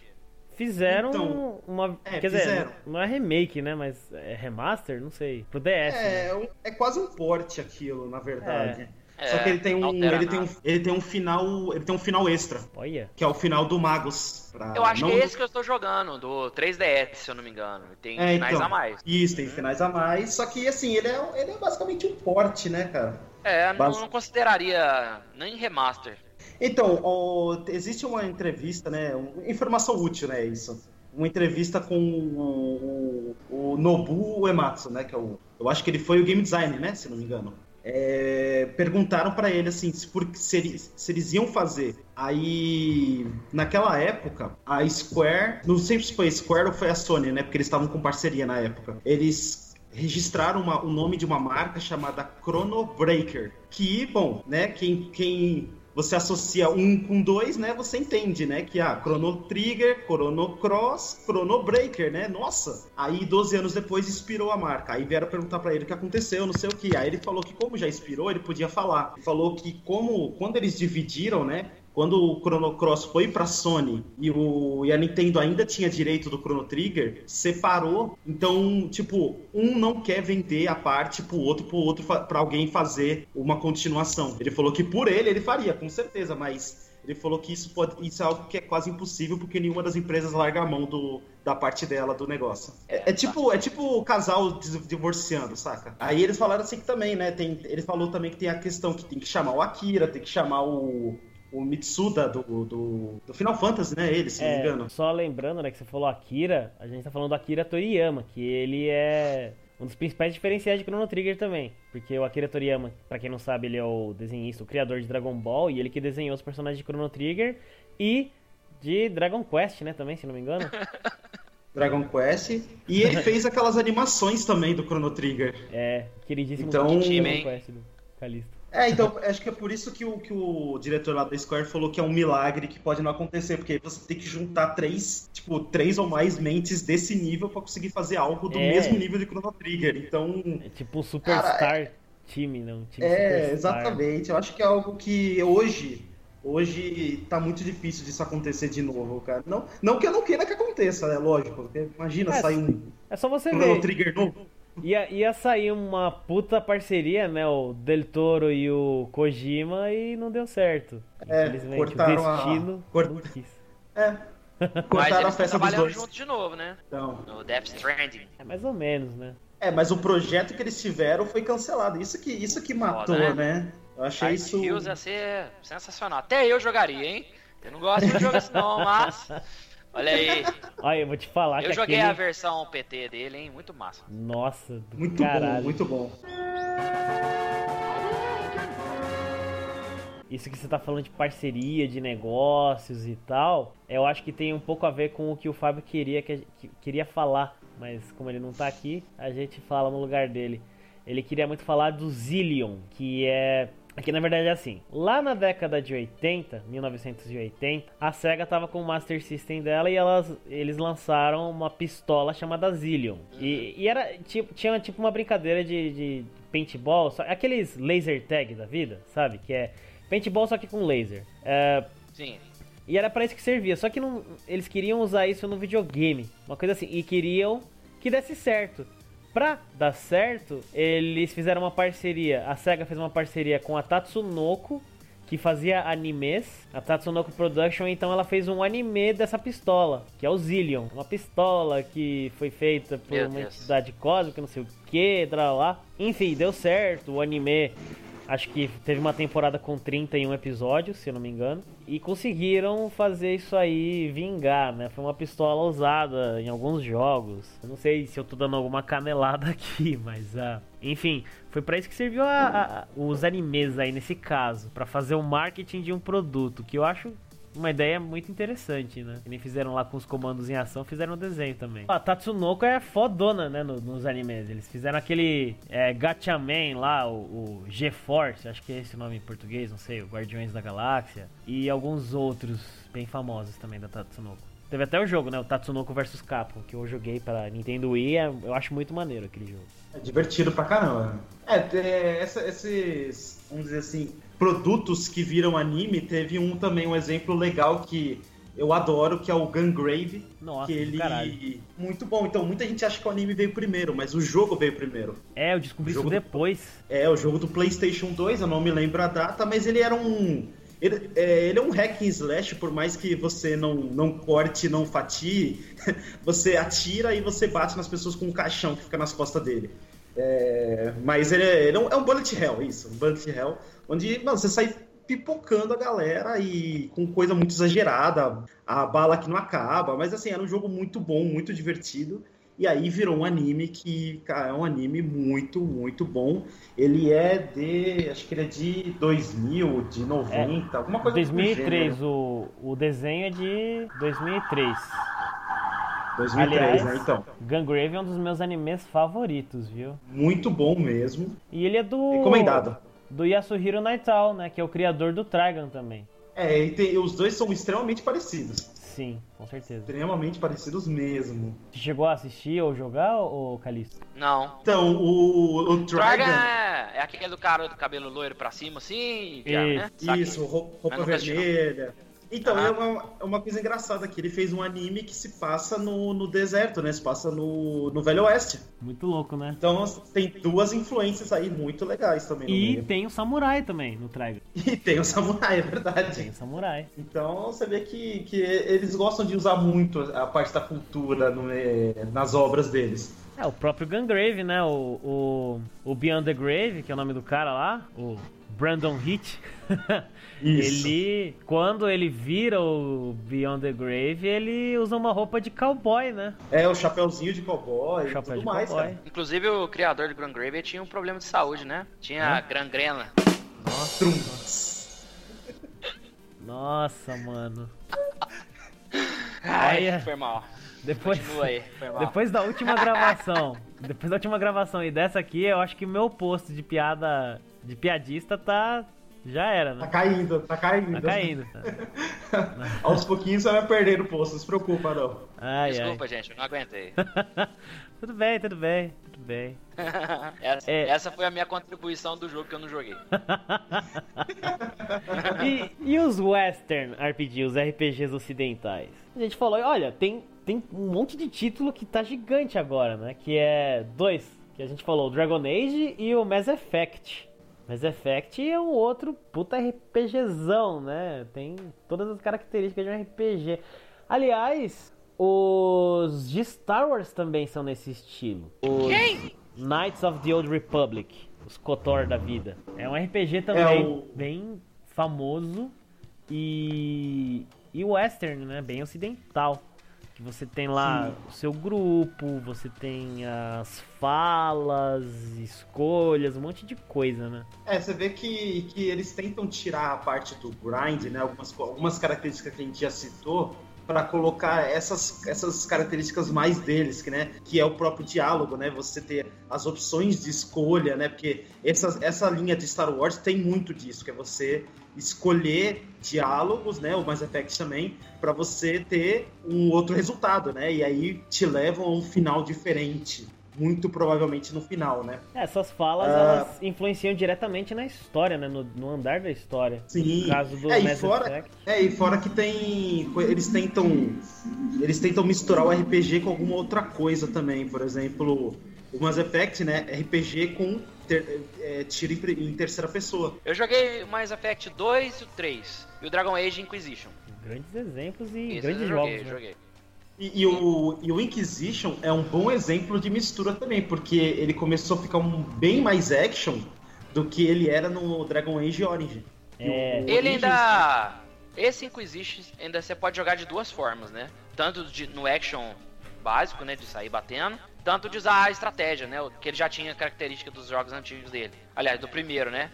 Fizeram Então, uma. é, quer dizer, fizeram. não não é remake, né? Mas é remaster? Não sei. Pro DS. né? É, um- é quase um porte aquilo, na verdade. É, Só que ele tem um, ele tem um, nada. ele tem um final, ele tem um final extra, Olha. que é o final do Magus. pra- Eu acho não que é esse que eu estou jogando, do 3DS, se eu não me engano. Tem É, finais então. a mais. Isso, tem finais a mais. Só que assim, ele é, ele é basicamente um porte, né, cara? É, não, Bas- não consideraria nem remaster. Então, existe uma entrevista, né? informação útil, né? Isso. Uma entrevista com o, o- o Nobu Uematsu, né? Que é o, eu acho que ele foi o game designer, né? Se não me engano. É, perguntaram pra ele assim se, por, se, eles, se eles iam fazer. Aí, naquela época, a Square, não sei se foi Square ou foi a Sony, né? Porque eles estavam com parceria na época. Eles registraram uma- o nome de uma marca chamada Chrono Breaker. Que, bom, né? Quem, quem você associa um com dois, né? Você entende, né? Que ah, Chrono Trigger, Chrono Cross, Chrono Breaker, né? Nossa! Aí 12 anos depois inspirou a marca. Aí vieram perguntar pra ele o que aconteceu, não sei o que. Aí ele falou que como já inspirou, ele podia falar. Ele falou que como quando eles dividiram, né? Quando o Chrono Cross foi pra Sony e, o, e a Nintendo ainda tinha direito do Chrono Trigger, separou. Então, tipo, um não quer vender a parte pro outro, pro outro pra alguém fazer uma continuação. Ele falou que por ele ele faria, com certeza, mas ele falou que isso, pode, isso é algo que é quase impossível porque nenhuma das empresas larga a mão do, da parte dela do negócio. É, é tipo é tipo o casal divorciando, saca? Aí eles falaram assim que também, né? Tem, ele falou também que tem a questão que tem que chamar o Akira, tem que chamar o, o Mitsuda do, do, do Final Fantasy, né? Ele, se não me É, engano. só lembrando, né, que você falou Akira, a gente tá falando do Akira Toriyama, que ele é um dos principais diferenciais de Chrono Trigger também. Porque o Akira Toriyama, pra quem não sabe, ele é o desenhista, o criador de Dragon Ball, e ele que desenhou os personagens de Chrono Trigger e de Dragon Quest, né, também, se não me engano. Dragon Quest. E ele fez aquelas animações também do Chrono Trigger. É, queridíssimo Então- Dragon Time, hein? Quest do Callisto. É, então, acho que é por isso que o, que o diretor lá da Square falou que é um milagre que pode não acontecer, porque você tem que juntar três, tipo, três ou mais mentes desse nível pra conseguir fazer algo do É. mesmo nível de Chrono Trigger. Então, É tipo um Superstar time, não? Time é, Superstar. exatamente. Eu acho que é algo que hoje, hoje tá muito difícil disso acontecer de novo, cara. Não, não que eu não queira que aconteça, né? Lógico. porque Imagina É, sair um É só você Chrono ver. Trigger novo. Ia, ia sair uma puta parceria, né? O Del Toro e o Kojima e não deu certo. É, Infelizmente, cortaram o a- destino cort- não quis. É. Mas Cortaram a festa dos dois. junto de novo, né? Então, No Death Stranding. É mais ou menos, né? É, mas o projeto que eles tiveram foi cancelado. Isso que, isso que matou, Foda, né? Eu achei Silent isso. Hills ia ser sensacional. Até eu jogaria, hein? Eu não gosto de jogo assim não, mas... Olha aí, Olha, eu vou te falar eu que joguei aquele... a versão PT dele, hein? Muito massa. Nossa, Muito caralho. bom, muito bom. Isso que você tá falando de parceria, de negócios e tal, eu acho que tem um pouco a ver com o que o Fábio queria, que, que- queria falar, mas como ele não tá aqui, a gente fala no lugar dele. Ele queria muito falar do Zillion, que é. Aqui na verdade é assim. Lá na década de 80, 1980, a SEGA tava com o Master System dela e elas, eles lançaram uma pistola chamada Zillion. E, e era tipo, tinha tipo uma brincadeira de, de paintball, só, aqueles laser tag da vida, sabe? Que é paintball só que com laser. É, Sim. e era pra isso que servia. Só que não, eles queriam usar isso no videogame. Uma coisa assim. E queriam que desse certo. Pra dar certo, eles fizeram uma parceria. A SEGA fez uma parceria com a Tatsunoko, que fazia animes. A Tatsunoko Production, então ela fez um anime dessa pistola, que é o Zillion. Uma pistola que foi feita por Meu uma Deus. entidade cósmica, não sei o que, lá. Enfim, deu certo. O anime Acho que teve uma temporada com 31 episódios, se eu não me engano. E conseguiram fazer isso aí vingar, né? Foi uma pistola usada em alguns jogos. Eu não sei se eu tô dando alguma canelada aqui, mas ah, enfim, foi pra isso que serviu a- a- os animes aí nesse caso, Pra fazer o marketing de um produto que eu acho uma ideia muito interessante, né? Que nem fizeram lá com os comandos em ação, fizeram o desenho também. A Tatsunoko é fodona, né, no, nos animes. Eles fizeram aquele é, Gatchaman lá, o, o G-Force, acho que é esse o nome em português, não sei, o Guardiões da Galáxia. E alguns outros bem famosos também da Tatsunoko. Teve até o jogo, né? O Tatsunoko vs Capcom, que eu joguei para Nintendo Wii. É, eu acho muito maneiro aquele jogo. É divertido pra caramba. É, é essa, esses, vamos dizer assim, produtos que viram anime, teve um também, um exemplo legal que eu adoro, que é o Gungrave. Nossa, que ele caralho. muito bom. Então muita gente acha que o anime veio primeiro, mas o jogo veio primeiro. É, eu descobri isso do- depois. É o jogo do PlayStation 2, eu não me lembro a data, mas ele era um ele é, ele é um hack and slash, por mais que você não, não corte, não fatie, você atira e você bate nas pessoas com um caixão que fica nas costas dele. É, mas ele, é, ele é um, é um bullet hell, isso, um bullet hell, onde mano, você sai pipocando a galera e com coisa muito exagerada, a bala que não acaba, mas assim, era um jogo muito bom, muito divertido. E aí virou um anime que, cara, é um anime muito, muito bom. Ele é de, acho que ele é de 2000, de 90, alguma coisa do 2003, gênero. o, o desenho é de 2003. 2003, Aliás, né? Então, Gungrave é um dos meus animes favoritos, viu? muito bom mesmo. E ele é do. Recomendado. Do Yasuhiro Naitao, né? Que é o criador do Trigun também. É, e tem- os dois são extremamente parecidos. Sim, com certeza. Extremamente parecidos mesmo. Você chegou a assistir ou jogar, ô Calixto? Não. Então, o, o Dragon é, é aquele do cara do cabelo loiro pra cima, assim, já, né? Isso, roupa vermelha. Então, Ah. é, uma, é uma coisa engraçada que ele fez um anime que se passa no, no deserto, né? Se passa no, no Velho Oeste. Muito louco, né? Então tem duas influências aí muito legais também no E meio. tem o Samurai também no Trigun. E tem o samurai, é Tem verdade. o Samurai. Então você vê que, que eles gostam de usar muito a parte da cultura no- eh, nas obras deles. É, o próprio Gungrave, né? O, o, o Beyond the Grave, que é o nome do cara lá, o Brandon Hitch. Isso. ele, quando ele vira o Beyond the Grave, ele usa uma roupa de cowboy, né? É o chapeuzinho de cowboy e Chapéu tudo de mais, cowboy. cara. Inclusive o criador do Grand Grave tinha um problema de saúde, né? Tinha gangrena. Trunks. Nossa, mano. Ai, Olha. foi mal. Depois, Continua aí, foi mal. depois da última gravação, depois da última gravação e dessa aqui, eu acho que meu posto de piada, de piadista tá, já era, Tá né? caindo, tá caindo. Tá caindo. Tá. Aos pouquinhos você vai perder o posto, não se preocupa não. Ai, Desculpa, gente, eu não aguentei. ai. tudo bem, tudo bem, tudo bem. essa, É. essa foi a minha contribuição do jogo que eu não joguei. E, e os western RPG, os RPGs ocidentais? A gente falou, olha, tem, tem um monte de título que tá gigante agora, né? Que é dois, que a gente falou, o Dragon Age e o Mass Effect. Mass Effect é um outro puta RPGzão, né? Tem todas as características de um RPG. Aliás, os de Star Wars também são nesse estilo. Os Quem? Knights of the Old Republic, os KOTOR da vida. É um RPG também É o- bem famoso e e western, né? Bem ocidental. Que você tem lá o seu grupo, você tem as falas, escolhas, um monte de coisa, né? É, você vê que, que eles tentam tirar a parte do grind, né? Algumas, algumas características que a gente já citou, para colocar essas, essas características mais deles, que, né? Que é o próprio diálogo, né? Você ter as opções de escolha, né? Porque essa, essa linha de Star Wars tem muito disso, que é você escolher diálogos, né? O Mass Effect também, para você ter um outro resultado, né? E aí te levam a um final diferente. Muito provavelmente no final, né? É, Essas falas, Ah. elas influenciam diretamente na história, né? No, no andar da história. Sim. No caso do É, e Mass fora- Effect. É, e fora que tem. Eles tentam. Eles tentam misturar o RPG com alguma outra coisa também. Por exemplo, o Mass Effect, né? RPG com ter- é, tiro em, em terceira pessoa. Eu joguei o Mass Effect 2 e o 3. E o Dragon Age Inquisition. Grandes exemplos e Isso grandes eu joguei, jogos. né? joguei. E, e o, e o Inquisition é um bom exemplo de mistura também, porque ele começou a ficar um, bem mais action do que ele era no Dragon Age Origin. O- É. o Ele Origins- ainda. Esse Inquisition ainda você pode jogar de duas formas, né? Tanto de- no action básico, né? De sair batendo. Tanto de usar a estratégia, né? Que ele já tinha característica dos jogos antigos dele. Aliás, do primeiro, né?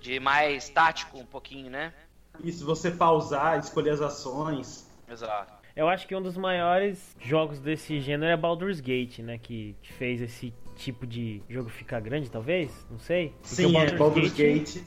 De mais tático um pouquinho, né? Isso, você pausar, escolher as ações. Exato. Eu acho que um dos maiores jogos desse gênero é Baldur's Gate, né? Que, que fez esse tipo de jogo ficar grande, talvez? Não sei. Porque Sim, o é Baldur's Gate.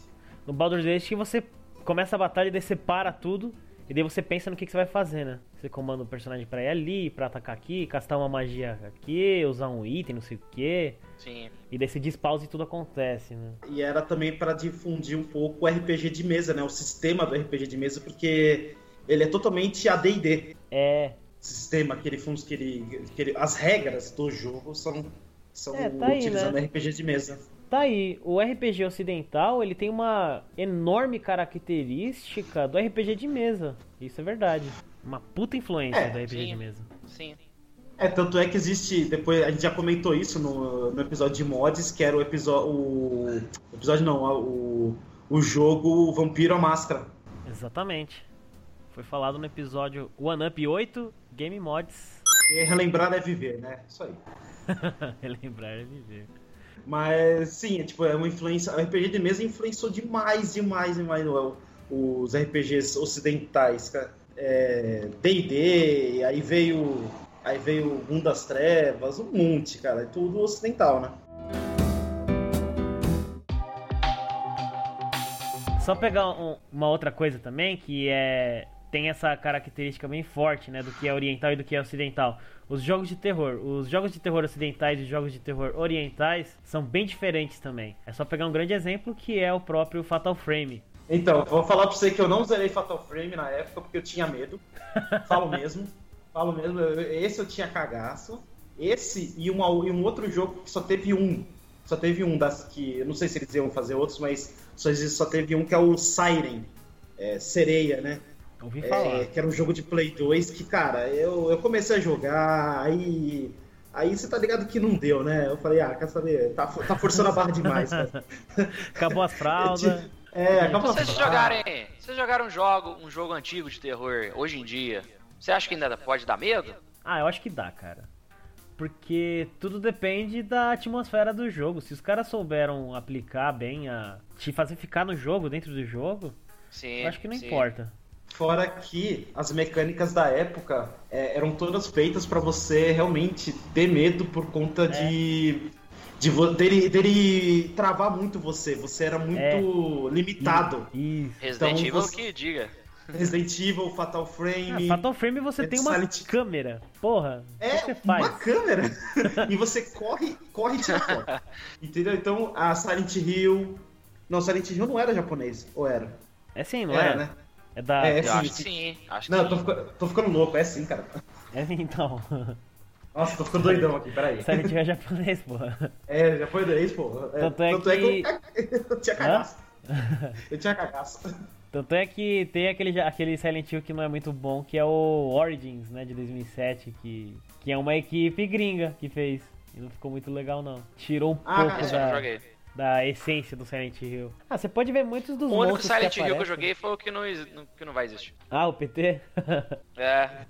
No Baldur's Gate que você começa a batalha e daí você para tudo. E daí você pensa no que, que você vai fazer, né? Você comanda o personagem pra ir ali, pra atacar aqui, castar uma magia aqui, usar um item, não sei o que. Sim. E daí você dispausa e tudo acontece, né? E era também para difundir um pouco o RPG de mesa, né? O sistema do RPG de mesa, porque ele é totalmente AD&D. É. Sistema que ele, que ele, que ele as regras do jogo são são É, tá aí, utilizando né? RPG de mesa. Tá aí, o RPG ocidental, ele tem uma enorme característica do RPG de mesa. Isso é verdade. Uma puta influência É, do RPG sim. de mesa. Sim. É, tanto é que existe, depois a gente já comentou isso no, no episódio de mods, que era o episódio o episódio não, o, o jogo Vampiro à Máscara. Exatamente. Foi falado no episódio One Up 8, Game Mods. E relembrar é viver, né? Isso aí. Relembrar é viver. Mas sim, é, tipo, é uma influência. O RPG de mesa influenciou demais, demais, demais os RPGs ocidentais, cara. É, D&D, aí veio. Aí veio o Mundo das Trevas, um monte, cara. É tudo ocidental, né? Só pegar um- uma outra coisa também, que é tem essa característica bem forte, né, do que é oriental e do que é ocidental. Os jogos de terror, os jogos de terror ocidentais e os jogos de terror orientais são bem diferentes também. É só pegar um grande exemplo que é o próprio Fatal Frame. Então, vou falar pra você que eu não zerei Fatal Frame na época porque eu tinha medo. Falo mesmo. Falo mesmo. Esse eu tinha cagaço. Esse e, uma- e um outro jogo que só teve um. Só teve um das que. Não sei se eles iam fazer outros, mas só, só teve um que é o Siren. É, sereia, né? Ouvi É, falar. que era um jogo de Play 2 que, cara, eu, eu comecei a jogar, aí. Aí você tá ligado que não deu, né? Eu falei, ah, quer saber? Tá, tá forçando a barra demais, cara. Acabou as fraldas. É, acabou Se vocês a- jogarem. Se vocês jogaram um jogo, um jogo antigo de terror hoje em dia, você acha que ainda pode dar medo? Ah, eu acho que dá, cara. Porque tudo depende da atmosfera do jogo. Se os caras souberam aplicar bem a. te fazer ficar no jogo, dentro do jogo, Sim. eu acho que não sim. importa. Fora que as mecânicas da época é, eram todas feitas pra você realmente ter medo por conta É. de. de dele, dele travar muito você. Você era muito É. limitado. Isso. Resident Então Evil você- que diga. Resident Evil, Fatal Ah, Frame. Fatal Frame você é tem uma Silent- câmera. Porra, É que você faz? uma câmera. e você corre, corre e tira foto. Entendeu? Então, a Silent Hill. Não, Silent Hill não era japonês. Ou era? É sim, não era, é? né? É da. É, Eu sim, acho que sim. Acho que Não, eu sim. tô, ficando- tô ficando louco. É sim, cara. É então. Nossa, tô ficando doidão aqui, peraí. Silent Hill é japonês, porra. É, já foi daí, pô. É, Tanto é tanto é que- que eu, eu tinha cagaço. Eu tinha cagaço. Tanto é que tem aquele, aquele Silent Hill que não é muito bom, que é o Origins, né, de 2007, que, que é uma equipe gringa que fez. E não ficou muito legal, não. Tirou um Ah, pouco eu da, joguei. Da essência do Silent Hill. Ah, você pode ver muitos dos O único monstros Silent que Hill que eu joguei foi o que não, que não vai existir. Ah, o PT? É.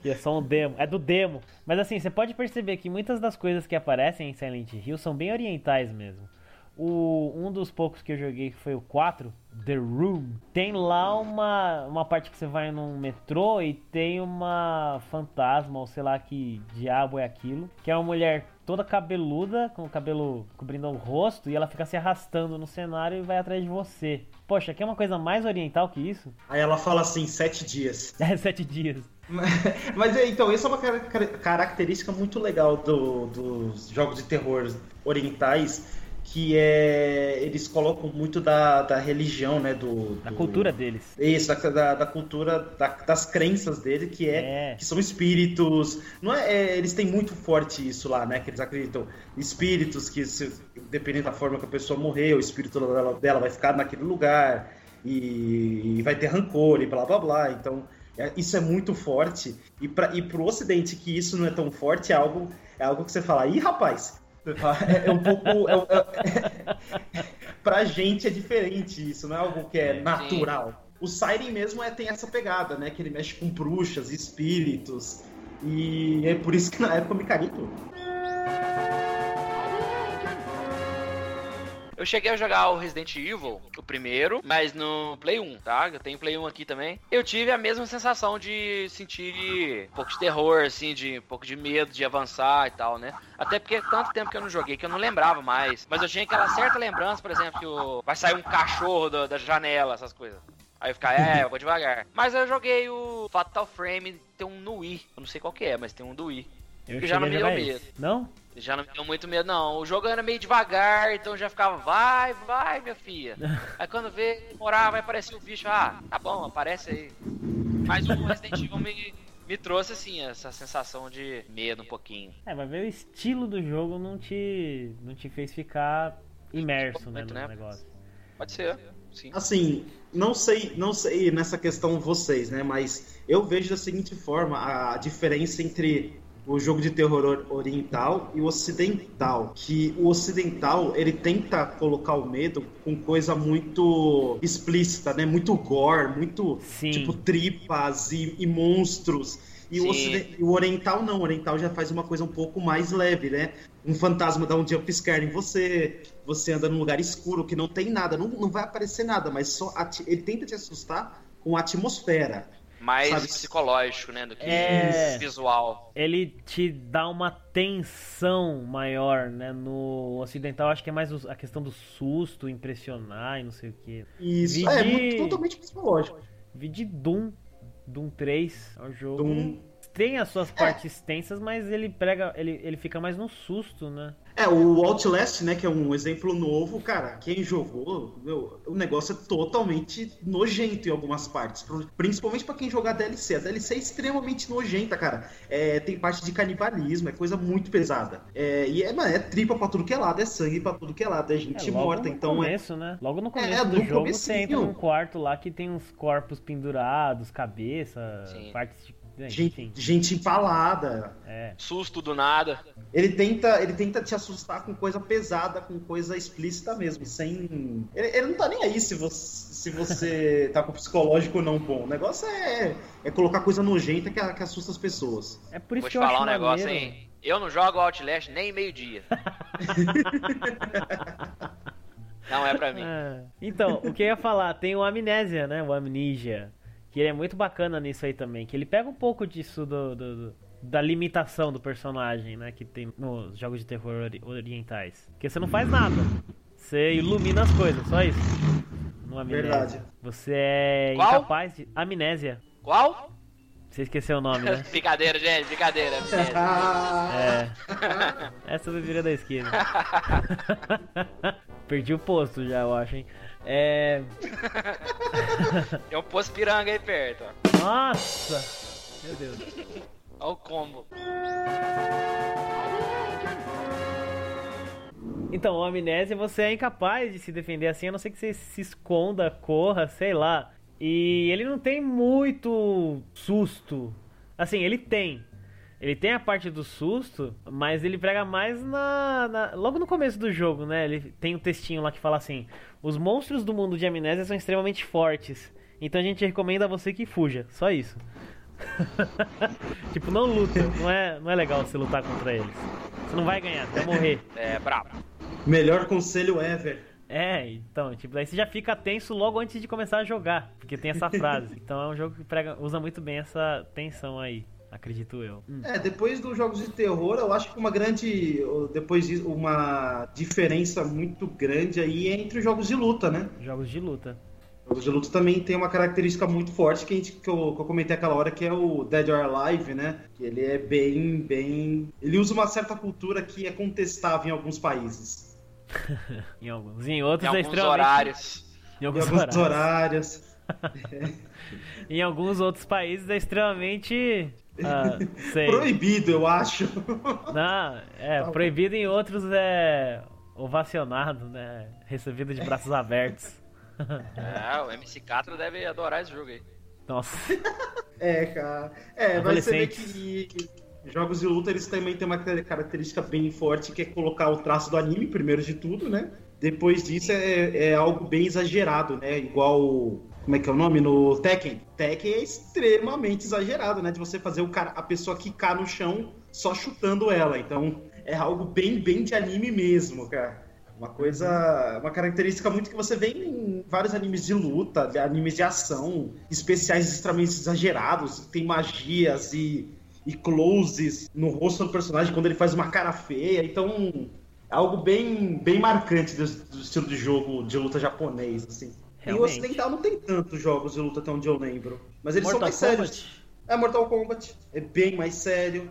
que é só um demo. É do demo. Mas assim, você pode perceber que muitas das coisas que aparecem em Silent Hill são bem orientais mesmo. O, um dos poucos que eu joguei, que foi o 4, The Room, tem lá uma, uma parte que você vai num metrô e tem uma fantasma, ou sei lá que diabo é aquilo, que é uma mulher toda cabeluda, com o cabelo cobrindo o rosto, e ela fica se arrastando no cenário e vai atrás de você. Poxa, quer uma coisa mais oriental que isso? Aí ela fala assim, sete dias. É sete dias. Mas é, então, isso é uma cara- cara- característica muito legal do- dos jogos de terror orientais, que é. Eles colocam muito da, da religião, né? Do, Da do- cultura deles. Isso, da, da, da cultura, da- das crenças dele, que é, É. que são espíritos. Não é, é, eles têm muito forte isso lá, né? Que eles acreditam espíritos que, se, dependendo da forma que a pessoa morrer, o espírito dela, dela vai ficar naquele lugar e, e vai ter rancor e blá blá blá. Então, é- isso é muito forte. E, pra, e pro ocidente que isso não é tão forte, é algo, é algo que você fala, ih, rapaz. É, é um pouco. É, é, pra gente é diferente isso, não é algo que é Sim. natural. O Siren mesmo é, tem essa pegada, né? Que ele mexe com bruxas, espíritos. E é por isso que na época eu me caguei tudo. Eu cheguei a jogar o Resident Evil, o primeiro, mas no Play 1, tá? Eu tenho Play 1 aqui também. Eu tive a mesma sensação de sentir um pouco de terror, assim, de um pouco de medo de avançar e tal, né? Até porque é tanto tempo que eu não joguei que eu não lembrava mais. Mas eu tinha aquela certa lembrança, por exemplo, que o... vai sair um cachorro da, da janela, essas coisas. Aí eu ficar, é, eu vou devagar. Mas eu joguei o Fatal Frame, tem um no Wii. Eu não sei qual que é, mas tem um do Wii. Eu já não me deu medo. esse. Não? Já não me deu muito medo, não. O jogo era meio devagar, então já ficava, vai, vai, minha filha. Aí quando vê, demorava, vai aparecer o bicho, ah, tá bom, aparece aí. Mas o Resident Evil me, me trouxe, assim, essa sensação de medo um pouquinho. É, ver o estilo do jogo não te, não te fez ficar imerso né, no né? negócio. Pode ser, sim. Assim, não sei, não sei nessa questão vocês, né? Mas eu vejo da seguinte forma a diferença entre o jogo de terror or- oriental e o ocidental, que o ocidental ele tenta colocar o medo com coisa muito explícita, né? Muito gore, muito Sim. tipo tripas e, e monstros. E o, o oriental não, o oriental já faz uma coisa um pouco mais leve, né? Um fantasma dá um jump scare em você, você anda num lugar escuro que não tem nada, não, não vai aparecer nada, mas só ele tenta te assustar com a atmosfera. Mais Sabe? psicológico, né, do que É. visual. Ele te dá uma tensão maior, né? No ocidental acho que é mais a questão do susto, impressionar e não sei o que. Isso, Vi é de- muito, totalmente psicológico. Vi de Doom, Doom 3, é um jogo. Doom. Tem as suas partes tensas, mas ele prega, ele, ele fica mais no susto, né? É, o Outlast, né, que é um exemplo novo, cara, quem jogou, meu, o negócio é totalmente nojento em algumas partes, principalmente pra quem jogar DLC. A DLC é extremamente nojenta, cara. É, tem parte de canibalismo, é coisa muito pesada. É, e é, mano, é tripa pra tudo que é lado, é sangue pra tudo que é lado, é gente É, logo morta, no então é começo, né? Logo no começo É, do no jogo comecinho. você entra num quarto lá que tem uns corpos pendurados, cabeça, Sim. partes de. Gente, gente empalada. é. Susto do nada. Ele tenta, ele tenta te assustar com coisa pesada, com coisa explícita mesmo, sem. Ele, ele não tá nem aí se você, se você tá com o psicológico não bom. O negócio é, é colocar coisa nojenta que, que assusta as pessoas. É por isso Vou que te eu acho falar um negócio, maneiro- hein? Eu não jogo Outlast nem meio-dia. não é pra mim. É. Então, o que eu ia falar, tem o Amnésia, né? O Amnesia. Que ele é muito bacana nisso aí também. Que ele pega um pouco disso do, do- do- da limitação do personagem, né? Que tem nos jogos de terror ori- orientais. Porque você não faz nada. Você ilumina as coisas, só isso. No Amnésia. Verdade. Você é Qual? incapaz de. Amnésia. Qual? Você esqueceu o nome, né? brincadeira, gente, brincadeira. beleza. Ah, É. Essa bebida da esquina. Perdi o posto já, eu acho, hein? É. Tem um posto piranga aí perto, ó. Nossa! Meu Deus. Olha o combo. Então, o amnésia você é incapaz de se defender assim, a não ser que você se esconda, corra, sei lá. E ele não tem muito susto. Assim, ele tem. Ele tem a parte do susto, mas ele prega mais na, na- Logo no começo do jogo, né? Ele tem um textinho lá que fala assim: Os monstros do mundo de amnésia são extremamente fortes. Então a gente recomenda a você que fuja. Só isso. tipo, não luta. Não é, não é legal você lutar contra eles. Você não vai ganhar, você vai morrer. É, brabo. melhor conselho ever. É, então, tipo, daí você já fica tenso logo antes de começar a jogar, porque tem essa frase. Então é um jogo que prega, usa muito bem essa tensão aí, acredito eu. Hum. É, depois dos jogos de terror, eu acho que uma grande. Depois disso, uma diferença muito grande aí é entre os jogos de luta, né? Jogos de luta. Jogos de luta também tem uma característica muito forte que, a gente, que, eu, que eu comentei aquela hora, que é o Dead or Alive, né? Que ele é bem, bem... Ele usa uma certa cultura que é contestável em alguns países. Em alguns. Em outros Tem é alguns extremamente. horários. Em Em alguns, alguns horários. horários. Em alguns outros países é extremamente. Ah. Proibido, eu acho. Não, é, proibido em outros é ovacionado, né? Recebido de braços abertos. É, o MC Catra deve adorar esse jogo aí. Nossa. É, cara. É, vê Adolescentes. que jogos de luta eles também têm uma característica bem forte que é colocar o traço do anime, primeiro de tudo, né? Depois disso é, é algo bem exagerado, né? Igual. Como é que é o nome? No Tekken. Tekken é extremamente exagerado, né? De você fazer o cara, a pessoa quicar no chão só chutando ela. Então é algo bem, bem de anime mesmo, cara. Uma coisa. Uma característica muito que você vê em vários animes de luta, animes de ação, especiais extremamente exagerados, tem magias e, e closes no rosto do personagem quando ele faz uma cara feia. Então, é algo bem, bem marcante do, do estilo de jogo de luta japonês, assim. Realmente. E o ocidental não tem tantos jogos de luta até onde eu lembro. Mas eles Mortal são mais Kombat. sérios. É Mortal Kombat. É bem mais sério.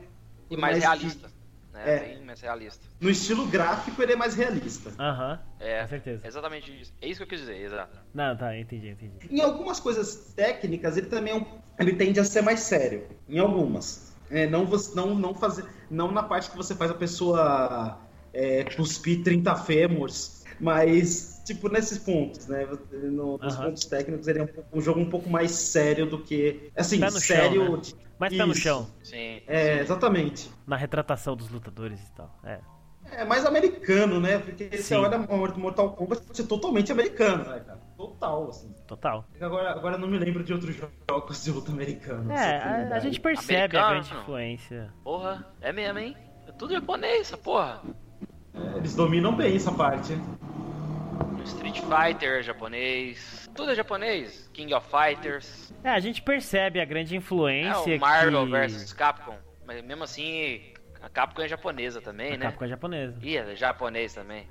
E mais, mais realista. Né? É. Bem mais realista. No estilo gráfico, ele é mais realista. Aham. É, com certeza. Exatamente isso. É isso que eu quis dizer, exato. Não, tá, entendi, entendi. Em algumas coisas técnicas, ele também é um... ele tende a ser mais sério. Em algumas. É, não, você, não, não, fazer, não na parte que você faz a pessoa é, cuspir 30 fêmurs, mas tipo, nesses pontos, né? No, nos uhum. pontos técnicos, ele é um, um, jogo um pouco mais sério do que. Assim, sério. Chão, né? de... Mais pé no chão. Sim. É, exatamente. Na retratação dos lutadores e tal. É. É mais americano, né? Porque Sim. você olha Mortal Kombat é totalmente americano, né, cara? Total, assim. Total. Agora, agora não me lembro de outros jogos de luta americano. É, a, a, gente percebe americano, a grande influência. Porra, é mesmo, hein? É tudo japonês, essa porra. É, eles dominam bem essa parte. Street Fighter japonês, tudo é japonês, King of Fighters. É, a gente percebe a grande influência. É, o Marvel que... versus Capcom, mas mesmo assim, a Capcom é japonesa também, a né? Capcom é japonesa. E é japonês também.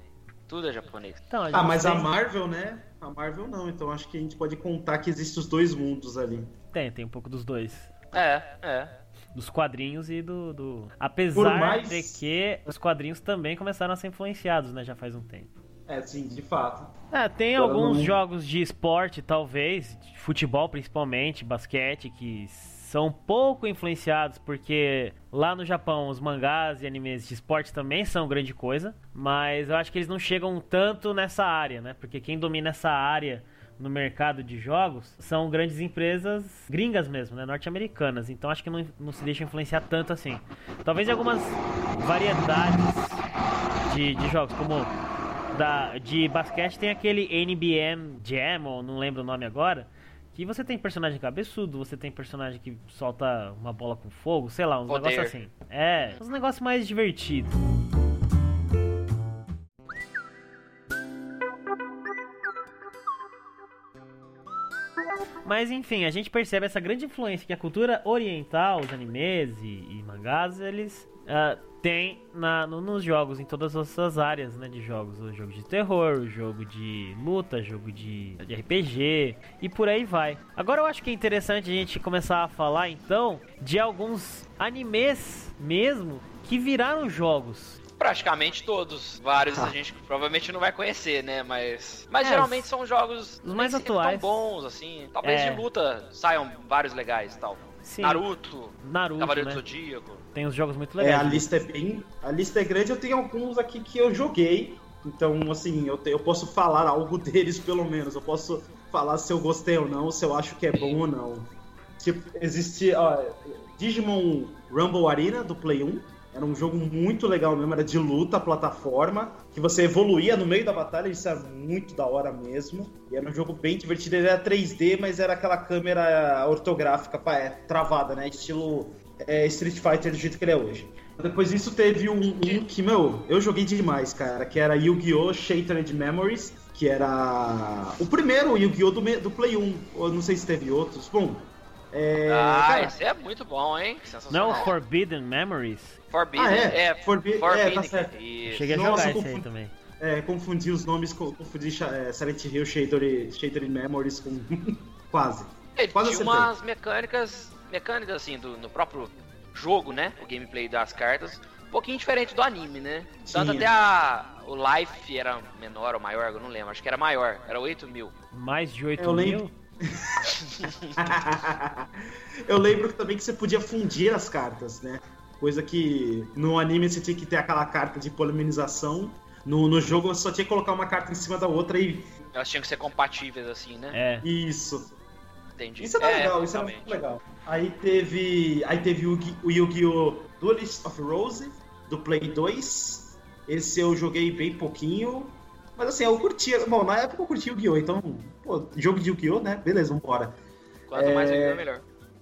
Tudo é japonês. Então, ah, mas tem... a Marvel, né? A Marvel não, então acho que a gente pode contar que existem os dois mundos ali. Tem, tem um pouco dos dois. É, é dos quadrinhos e do. do... Apesar mais... de que os quadrinhos também começaram a ser influenciados, né? Já faz um tempo. É, sim, de fato. É, tem Agora alguns não... jogos de esporte, talvez, de futebol principalmente, basquete, que são pouco influenciados, porque lá no Japão os mangás e animes de esporte também são grande coisa, mas eu acho que eles não chegam tanto nessa área, né? Porque quem domina essa área no mercado de jogos são grandes empresas gringas mesmo, né? Norte-americanas. Então acho que não, não se deixa influenciar tanto assim. Talvez em algumas variedades de, de jogos, como da, de basquete tem aquele NBM Jam, ou não lembro o nome agora, que você tem personagem cabeçudo, você tem personagem que solta uma bola com fogo, sei lá, uns Poder. negócios assim. É, uns negócios mais divertidos. Mas enfim, a gente percebe essa grande influência que a cultura oriental, os animes e, e mangás, eles uh, tem na, no, nos jogos, em todas essas áreas né, de jogos. O jogo de terror, o jogo de luta, jogo de, de RPG e por aí vai. Agora eu acho que é interessante a gente começar a falar então de alguns animes mesmo que viraram jogos. Praticamente todos. Vários ah. a gente provavelmente não vai conhecer, né? Mas. Mas é, geralmente são jogos os mais atuais. tão bons, assim. Talvez é. de luta saiam vários legais e tal. Sim. Naruto, Naruto Cavaleiro né? do Zodíaco. Tem uns jogos muito legais. É, a lista é bem. A lista é grande, eu tenho alguns aqui que eu joguei. Então, assim, eu, te, eu posso falar algo deles, pelo menos. Eu posso falar se eu gostei ou não, se eu acho que é bom ou não. Tipo, existe. Ó, Digimon Rumble Arena do Play 1. Era um jogo muito legal mesmo, era de luta, plataforma, que você evoluía no meio da batalha, isso era muito da hora mesmo. E era um jogo bem divertido, ele era 3D, mas era aquela câmera ortográfica é, travada, né? Estilo é, Street Fighter do jeito que ele é hoje. Depois disso teve um, um que, meu, eu joguei demais, cara, que era Yu-Gi-Oh! Shattered Memories, que era o primeiro Yu-Gi-Oh! Do, do Play 1. Eu não sei se teve outros. Bom, é, ah, cara, esse é muito bom, hein? Não, Forbidden Memories? Forbidden, ah, é, é, Forbi Forbidden, é, tá certo. Cheguei a Nossa, jogar esse aí também. É, confundi os nomes, confundi é, Silent Hill, Shattered, Shattered Memories com... Quase. Ele Quase tinha umas mecânicas mecânicas assim do, no próprio jogo, né? O gameplay das cartas, um pouquinho diferente do anime, né? Sim. Tanto até a, o life era menor ou maior, eu não lembro, acho que era maior, era 8 mil. Mais de 8 eu mil? Lembro... eu lembro também que você podia fundir as cartas, né? Coisa que no anime você tinha que ter aquela carta de polimerização. No, no jogo você só tinha que colocar uma carta em cima da outra e. Elas tinham que ser compatíveis, assim, né? É. Isso. Entendi. Isso é, é legal, isso é muito legal. Aí teve. Aí teve o, o Yu-Gi-Oh! Duelist of Rose, do Play 2. Esse eu joguei bem pouquinho. Mas assim, eu curtia. Bom, na época eu curti o Yu-Gi-Oh! Então, pô, jogo de Yu-Gi-Oh! né? Beleza, vambora. Quanto é... mais Yu-Gi-Oh! melhor.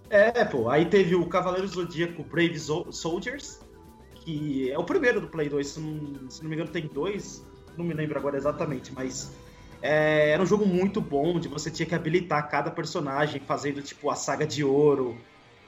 É, pô. Aí teve o Cavaleiro Zodíaco Brave Soldiers, que é o primeiro do Play 2. Se não, se não me engano, tem dois. não me lembro agora exatamente, mas é, era um jogo muito bom, onde você tinha que habilitar cada personagem, fazendo tipo a saga de ouro.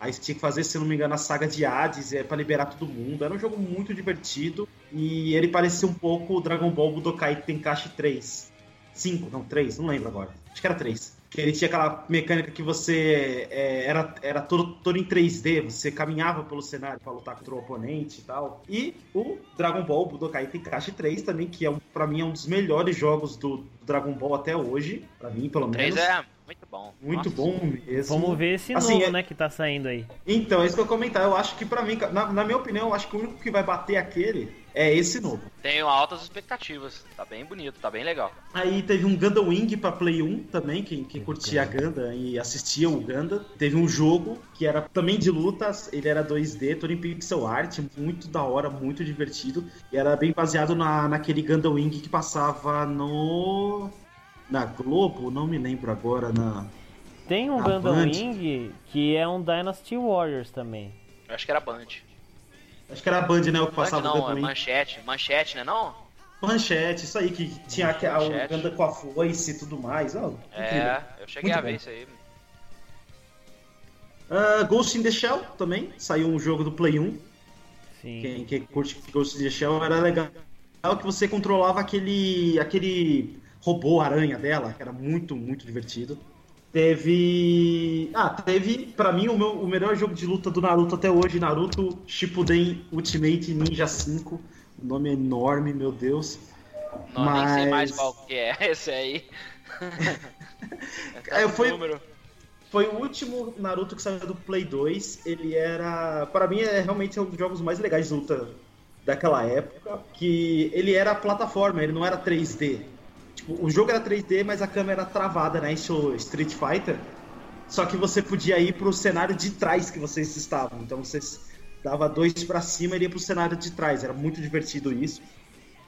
Aí você tinha que fazer, se não me engano, a saga de Hades é, para liberar todo mundo. Era um jogo muito divertido e ele parecia um pouco o Dragon Ball Budokai Tenkaichi 3. 5, não, 3, não lembro agora. Acho que era 3 que ele tinha aquela mecânica que você é, era, era todo, todo em 3D, você caminhava pelo cenário para lutar contra o oponente e tal. E o Dragon Ball Budokai Tenkaichi 3 também, que é um, para mim é um dos melhores jogos do Dragon Ball até hoje, para mim pelo menos. 3 é muito bom. Muito Nossa. bom mesmo. Vamos ver esse assim, novo, é... né, que tá saindo aí. Então, é isso que eu comentar. Eu acho que para mim, na, na minha opinião, eu acho que o único que vai bater aquele é esse novo. Tenho altas expectativas. Tá bem bonito, tá bem legal. Aí teve um Gundam Wing pra Play 1 também, quem, quem curtia a Gundam e assistia o Gundam. Teve um jogo que era também de lutas, ele era 2D, todo em pixel art, muito da hora, muito divertido. E era bem baseado na, naquele Gundam Wing que passava no... Na Globo, não me lembro agora, na... Tem um Gundam. Wing que é um Dynasty Warriors também. Eu acho que era Band. Acho que era a Band, né? O que passava Band, não, é manchete. Manchete, né não? Manchete, isso aí, que tinha manchete. a, anda com a foice e tudo mais. Oh, é, eu cheguei Muito a ver bom. isso aí. Uh, Ghost in the Shell também, saiu um jogo do Play 1. Sim. Quem, quem curte Ghost in the Shell era legal que você controlava aquele, aquele robô aranha dela, que era muito, muito divertido. Teve. Ah, teve, para mim, o, meu, o melhor jogo de luta do Naruto até hoje, Naruto Shippuden Ultimate Ninja 5. O nome é enorme, meu Deus. Não, Mas... nem sei mais qual que é esse aí. é, foi, foi o último Naruto que saiu do Play 2. Ele era. para mim, é realmente um dos jogos mais legais de luta daquela época. Que ele era plataforma, ele não era 3D. Tipo, o jogo era 3D, mas a câmera era travada, né? Isso Street Fighter. Só que você podia ir pro cenário de trás que vocês estavam. Então você dava dois para cima e ia pro cenário de trás. Era muito divertido isso.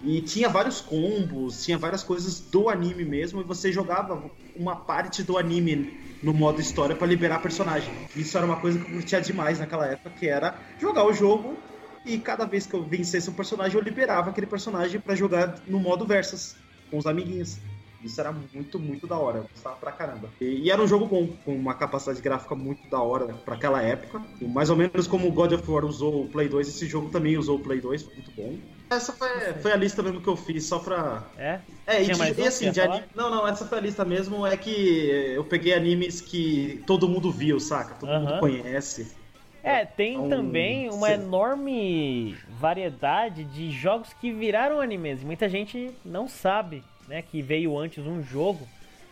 E tinha vários combos, tinha várias coisas do anime mesmo, e você jogava uma parte do anime no modo história para liberar personagem. Isso era uma coisa que eu curtia demais naquela época, que era jogar o jogo e cada vez que eu vencesse um personagem, eu liberava aquele personagem para jogar no modo versus com os amiguinhos. Isso era muito, muito da hora. Eu gostava pra caramba. E, e, era um jogo bom, com uma capacidade gráfica muito da hora para aquela época. E mais ou menos como o God of War usou o Play 2, esse jogo também usou o Play 2, foi muito bom. Essa foi, foi a lista mesmo que eu fiz, só pra. É? É, e, e assim, de anime... Não, não, essa foi a lista mesmo. É que eu peguei animes que todo mundo viu, saca? Todo uh -huh. mundo conhece. É, tem então, também uma enorme variedade de jogos que viraram animes. Muita gente não sabe, né, que veio antes um jogo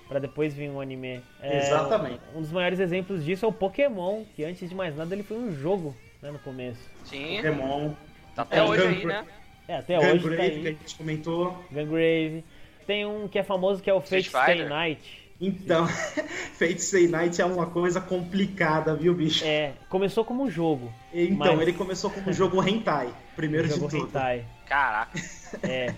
para depois vir um anime. É, Exatamente. Um dos maiores exemplos disso é o Pokémon, que antes de mais nada ele foi um jogo, né, no começo. Sim. Pokémon. Tá até é, hoje aí, né? É, até Gungrave, hoje tá aí. que a gente comentou. Gungrave. Tem um que é famoso que é o Fate Stay Night então, Fate Stay Night é uma coisa complicada, viu, bicho? É, começou como um jogo. Então, mas... ele começou como um jogo hentai, primeiro um jogo de tudo. Hentai. Caraca. É.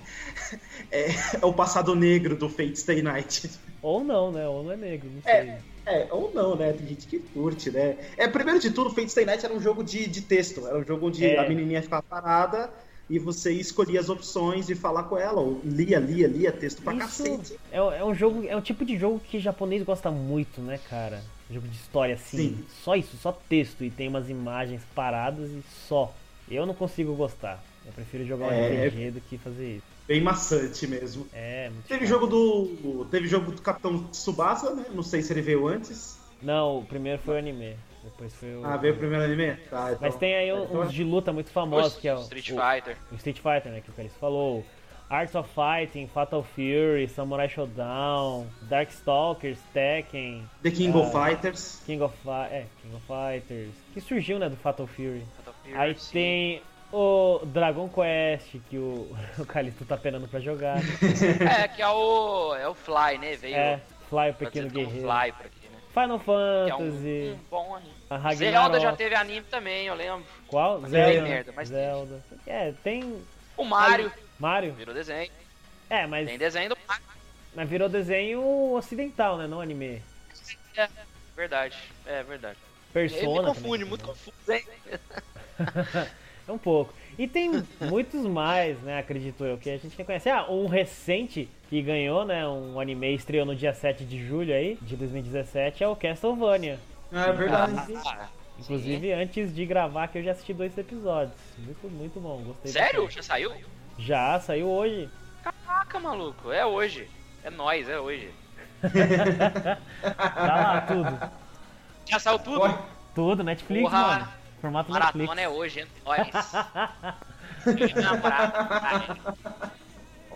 é. é. o passado negro do Fate Stay Night. Ou não, né? Ou não é negro, não é, sei. É, é, ou não, né? Tem gente que curte, né? É, primeiro de tudo, Fate Stay Night era um jogo de, de texto. Era um jogo onde é. a menininha ficava parada e você escolhia as opções e falar com ela, ou lia, lia, lia texto pra Isso cacete. É, é um jogo, é um tipo de jogo que japonês gosta muito, né, cara? Jogo de história assim, Sim. só isso, só texto e tem umas imagens paradas e só. Eu não consigo gostar. Eu prefiro jogar um é, RPG do que fazer isso. Bem maçante mesmo. É, muito Teve jogo do. Teve jogo do Capitão Tsubasa, né? Não sei se ele veio antes. Não, o primeiro foi o anime. Depois foi o. Ah, veio o primeiro anime? Tá, então... Mas tem aí uns de luta muito famosos, que é o. Street Fighter. O Street Fighter, né? Que o Caris falou. Arts of Fighting, Fatal Fury, Samurai Showdown, Darkstalkers, Tekken. The King uh, of Fighters. King of, é, King of Fighters. Que surgiu, né, do Fatal Fury. Fatal Fury aí sim. tem o Dragon Quest, que o, o Calixto tá penando pra jogar. é, que é o. É o Fly, né? Veio. É, Fly, o pequeno guerreiro. Fly aqui. Final Fantasy. É um, um bom anime. Zelda já teve anime também, eu lembro. Qual? Mas Zelda. Merda, mas Zelda. É, tem. O Mario. Mario. Virou desenho. É, mas. Tem desenho do Mario. Mas virou desenho ocidental, né? Não anime. É, verdade. É verdade. Persona. me confunde, muito confuso, hein? É um pouco. E tem muitos mais, né, acredito eu, que a gente nem conhece. Ah, um recente que ganhou, né, um anime estreou no dia 7 de julho aí, de 2017, é o Castlevania. Ah, é verdade. Ah, Inclusive, antes de gravar que eu já assisti dois episódios. Muito, muito bom, gostei sério? Já saiu? Já, saiu hoje. Caraca, maluco, é hoje. É nóis, é hoje. Tá lá, tudo. Já saiu tudo? Tudo, Netflix, Porra. mano. Formato Netflix. Maratona é hoje, é nóis. Liguei minha namorada, cara.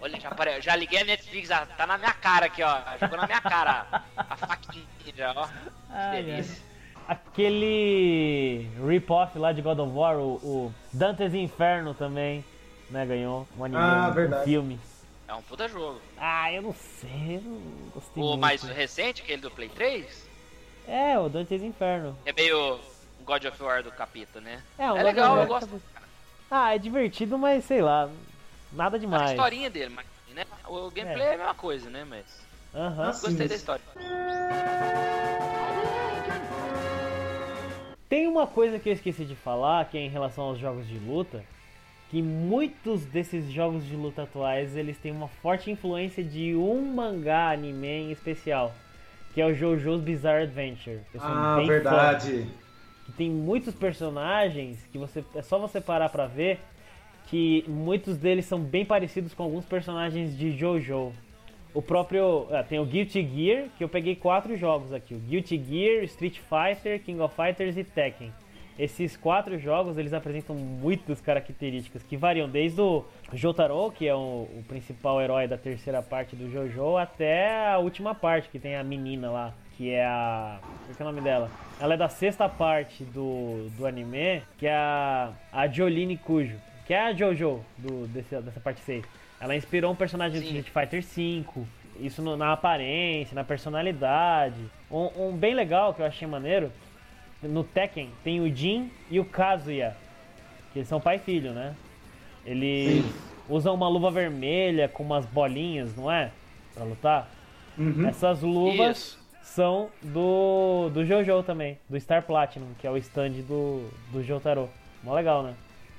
Olha, já, apare- já liguei a Netflix, já tá na minha cara aqui, ó. Jogou na minha cara. A faquinha já, ó. Que delícia. Aquele rip-off lá de God of War, o, o Dante's Inferno também, né, ganhou um anime, Ah, um verdade. filme. É um puta jogo. Ah, eu não sei, eu não gostei O muito. mais recente, aquele do Play 3, É, o Dante's Inferno. é meio God of War do capítulo, né? É, um É legal, eu War. gosto. Ah, é divertido, mas sei lá, nada A demais. historinha dele, mas, né? O gameplay é. a mesma coisa, né? Mas Aham. Sim, gostei mas- da história. Tem uma coisa que eu esqueci de falar, que é em relação aos jogos de luta, que muitos desses jogos de luta atuais, eles têm uma forte influência de um mangá anime em especial, que é o JoJo's Bizarre Adventure. Eu sou Ah, bem fã, verdade. Que tem muitos personagens que você é só você parar pra ver que muitos deles são bem parecidos com alguns personagens de JoJo. O próprio. ah, tem o Guilty Gear, que eu peguei quatro jogos aqui: o Guilty Gear, Street Fighter, King of Fighters e Tekken. Esses quatro jogos eles apresentam muitas características que variam desde o Jotaro, que é o, o principal herói da terceira parte do JoJo, até a última parte, que tem a menina lá, que é a. Qual que é o nome dela? Ela é da sexta parte do, do anime, que é a, a Jolene Cujo, que é a JoJo do, desse, dessa parte 6. Ela inspirou um personagem do Sim. Street Fighter V, isso no- na aparência, na personalidade. Um, um bem legal que eu achei maneiro, no Tekken tem o Jin e o Kazuya, que eles são pai e filho, né? Eles usam uma luva vermelha com umas bolinhas, não é? Pra lutar. Uhum. Essas luvas Isso. São do, do Jojo também, do Star Platinum, que é o stand do, do Jotaro. Mó legal, né?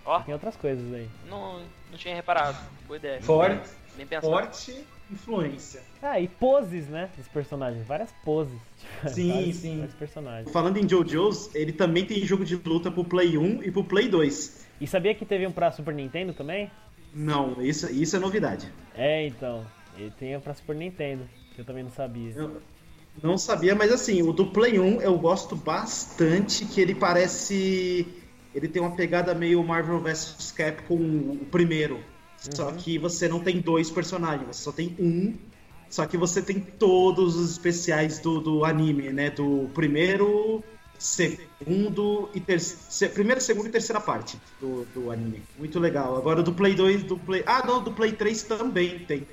Ó, Tem outras coisas aí. não, não tinha reparado. Boa ideia. Forte, Bem pensado. forte influência. Ah, e poses, né? Dos personagens. Várias poses. Sim, vários, sim. Vários personagens. Falando em JoJo's, ele também tem jogo de luta pro Play 1 e pro Play 2. E sabia que teve um pra Super Nintendo também? Não, isso, isso é novidade. É, então. Ele tem um pra Super Nintendo, que eu também não sabia. Eu não sabia, mas assim, o do Play 1 eu gosto bastante, que ele parece. Ele tem uma pegada meio Marvel vs Capcom, o primeiro. Só que você não tem dois personagens, você só tem um. Só que você tem todos os especiais do, do anime, né? Do primeiro, segundo e terceiro. Primeiro, segundo e terceira parte do, do anime. Muito legal. Agora do Play 2, do Play. Ah, não, do Play 3 também tem.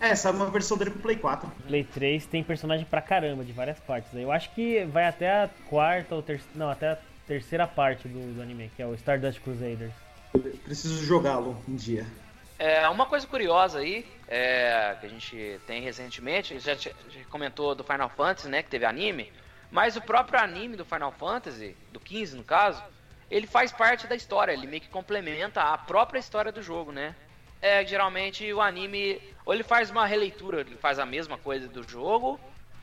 É, é uma versão dele pro Play 4. Play 3 tem personagem pra caramba, de várias partes. Eu acho que vai até a quarta ou terceira. Não, até a terceira parte do, do anime, que é o Stardust Crusaders. Preciso jogá-lo um dia. É, uma coisa curiosa aí, é, que a gente tem recentemente, já, já comentou do Final Fantasy, né, que teve anime, mas o próprio anime do Final Fantasy, do 15 no caso, ele faz parte da história, ele meio que complementa a própria história do jogo, né? É, geralmente o anime, ou ele faz uma releitura, ele faz a mesma coisa do jogo,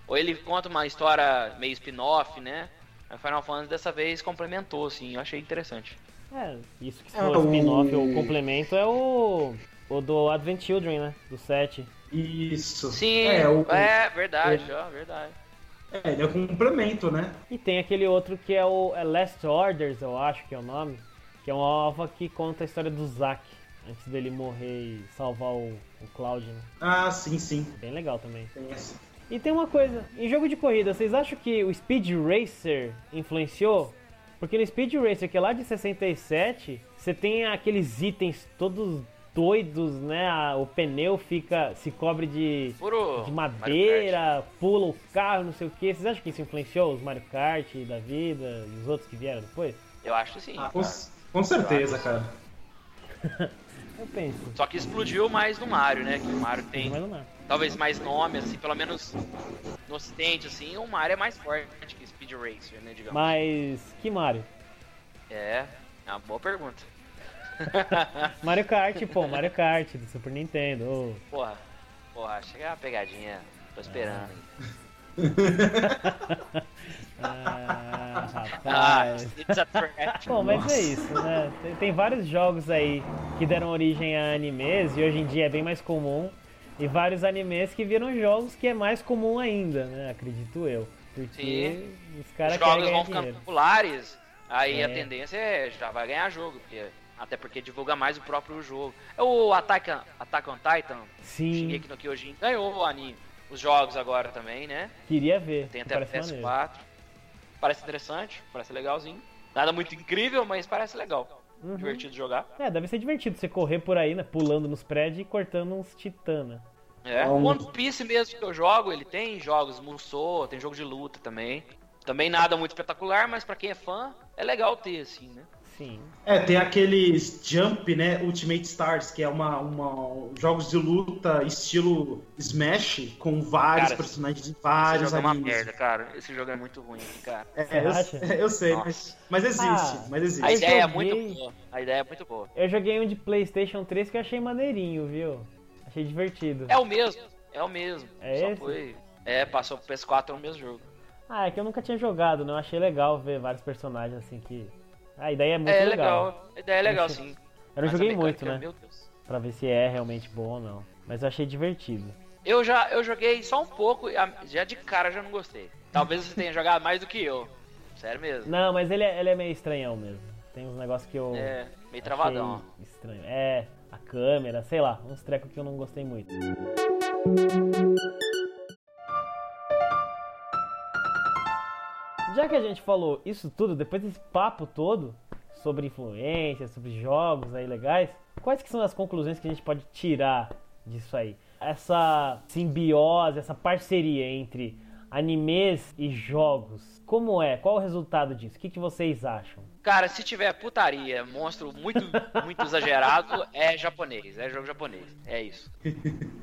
ou ele conta uma história meio spin-off, né? O Final Fantasy dessa vez complementou, assim, eu achei interessante. É, isso que se É, for o- spin-off ou complemento é o. O do Advent Children, né? Do 7. Isso. Sim, É, o, é verdade, ó, verdade. é, ele é um complemento, né? E tem aquele outro que é o é Last Orders, eu acho que é o nome. Que é uma ova que conta a história do Zack. Antes dele morrer e salvar o, o Cloud, né? Ah, sim, sim. Bem legal também. Tem essa. E tem uma coisa, em jogo de corrida, vocês acham que o Speed Racer influenciou? Porque no Speed Racer, que é lá de 67, você tem aqueles itens todos doidos, né? O pneu fica se cobre de, Puro de madeira, pula o carro, não sei o que. Vocês acham que isso influenciou os Mario Kart da vida e os outros que vieram depois? Eu acho que sim. Ah, com, com certeza, cara. Eu penso. Só que explodiu mais no Mario, né? Que o Mario tem não é. talvez mais nome, assim, pelo menos no ocidente, assim, o Mario é mais forte que Speed Racer, né, digamos. Mas que Mario? É, é uma boa pergunta. Mario Kart, pô, Mario Kart do Super Nintendo. ô. Porra, porra, chega uma pegadinha. Tô esperando. Ah, Ah, rapaz. it's a threat. Bom, mas é isso, né? Tem, tem vários jogos aí que deram origem a animes e hoje em dia é bem mais comum. E vários animes que viram jogos que é mais comum ainda, né? Acredito eu. Porque os Os caras querem jogos ganhar vão ficando dinheiro. populares, aí É. a tendência é já vai ganhar jogo, porque, até porque divulga mais o próprio jogo. É o Attack, on- Attack on Titan, Sim, Shingeki no Kyojin, ganhou o anime. Os jogos agora também, né? queria ver. Tem até parece maneiro. PS4. Parece interessante, parece legalzinho. Nada muito incrível, mas parece legal. Uhum. Divertido jogar. É, deve ser divertido você correr por aí, né? Pulando nos prédios e cortando uns titãs, né? É. Um- One Piece mesmo que eu jogo, ele tem jogos Musou, tem jogo de luta também. Também nada muito espetacular, mas pra quem é fã, é legal ter, assim, né? Sim. É, tem aqueles Jump, né? Ultimate Stars, que é uma, uma jogos de luta estilo Smash, com vários Cara, personagens de Esse vários jogo é uma animes. merda, cara. Esse jogo é muito ruim, cara. É, Você eu, acha? eu sei, mas, mas existe, Ah, mas existe. A ideia é muito boa. A ideia é muito boa. Eu joguei um de PlayStation 3 que eu achei maneirinho, viu? Achei divertido. É o mesmo, é o mesmo. É Só esse? foi. É, passou pro PS4 no mesmo jogo. Ah, é que eu nunca tinha jogado, né? Eu achei legal ver vários personagens assim que. A ideia é muito é legal. legal. A ideia é legal, sim. Eu não joguei mecânica, muito, né? Meu Deus. Pra ver se é realmente bom ou não. Mas eu achei divertido. Eu já eu joguei só um pouco e já de cara já não gostei. Talvez você tenha jogado mais do que eu. Sério mesmo. Não, mas ele é, ele é meio estranhão mesmo. Tem uns negócios que eu. É, meio travadão. Estranho. É, a câmera, sei lá, uns trecos que eu não gostei muito. Já que a gente falou isso tudo, depois desse papo todo sobre influência, sobre jogos aí legais, quais que são as conclusões que a gente pode tirar disso aí? Essa simbiose, essa parceria entre animes e jogos, como é? Qual o resultado disso? O que, que vocês acham? Cara, se tiver putaria, monstro muito, muito exagerado, é japonês. É jogo japonês. É isso.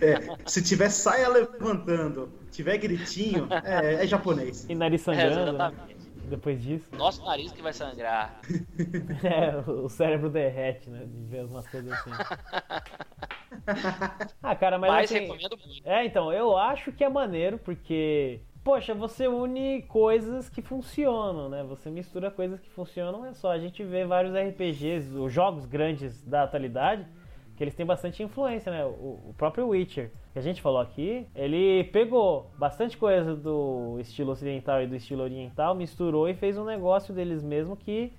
É, se tiver saia levantando, tiver gritinho, é, é japonês. E nariz É, sangrando, né? exatamente. depois disso. Nosso nariz que vai sangrar. É, o cérebro derrete, né? De ver umas coisas assim. Ah, cara, mas, Mas assim, recomendo muito. É, então, eu acho que é maneiro porque, poxa, você une coisas que funcionam, né? Você mistura coisas que funcionam, é só. A gente vê vários RPGs, os jogos grandes da atualidade, que eles têm bastante influência, né? O, o próprio Witcher, que a gente falou aqui, ele pegou bastante coisa do estilo ocidental e do estilo oriental, misturou e fez um negócio deles mesmo que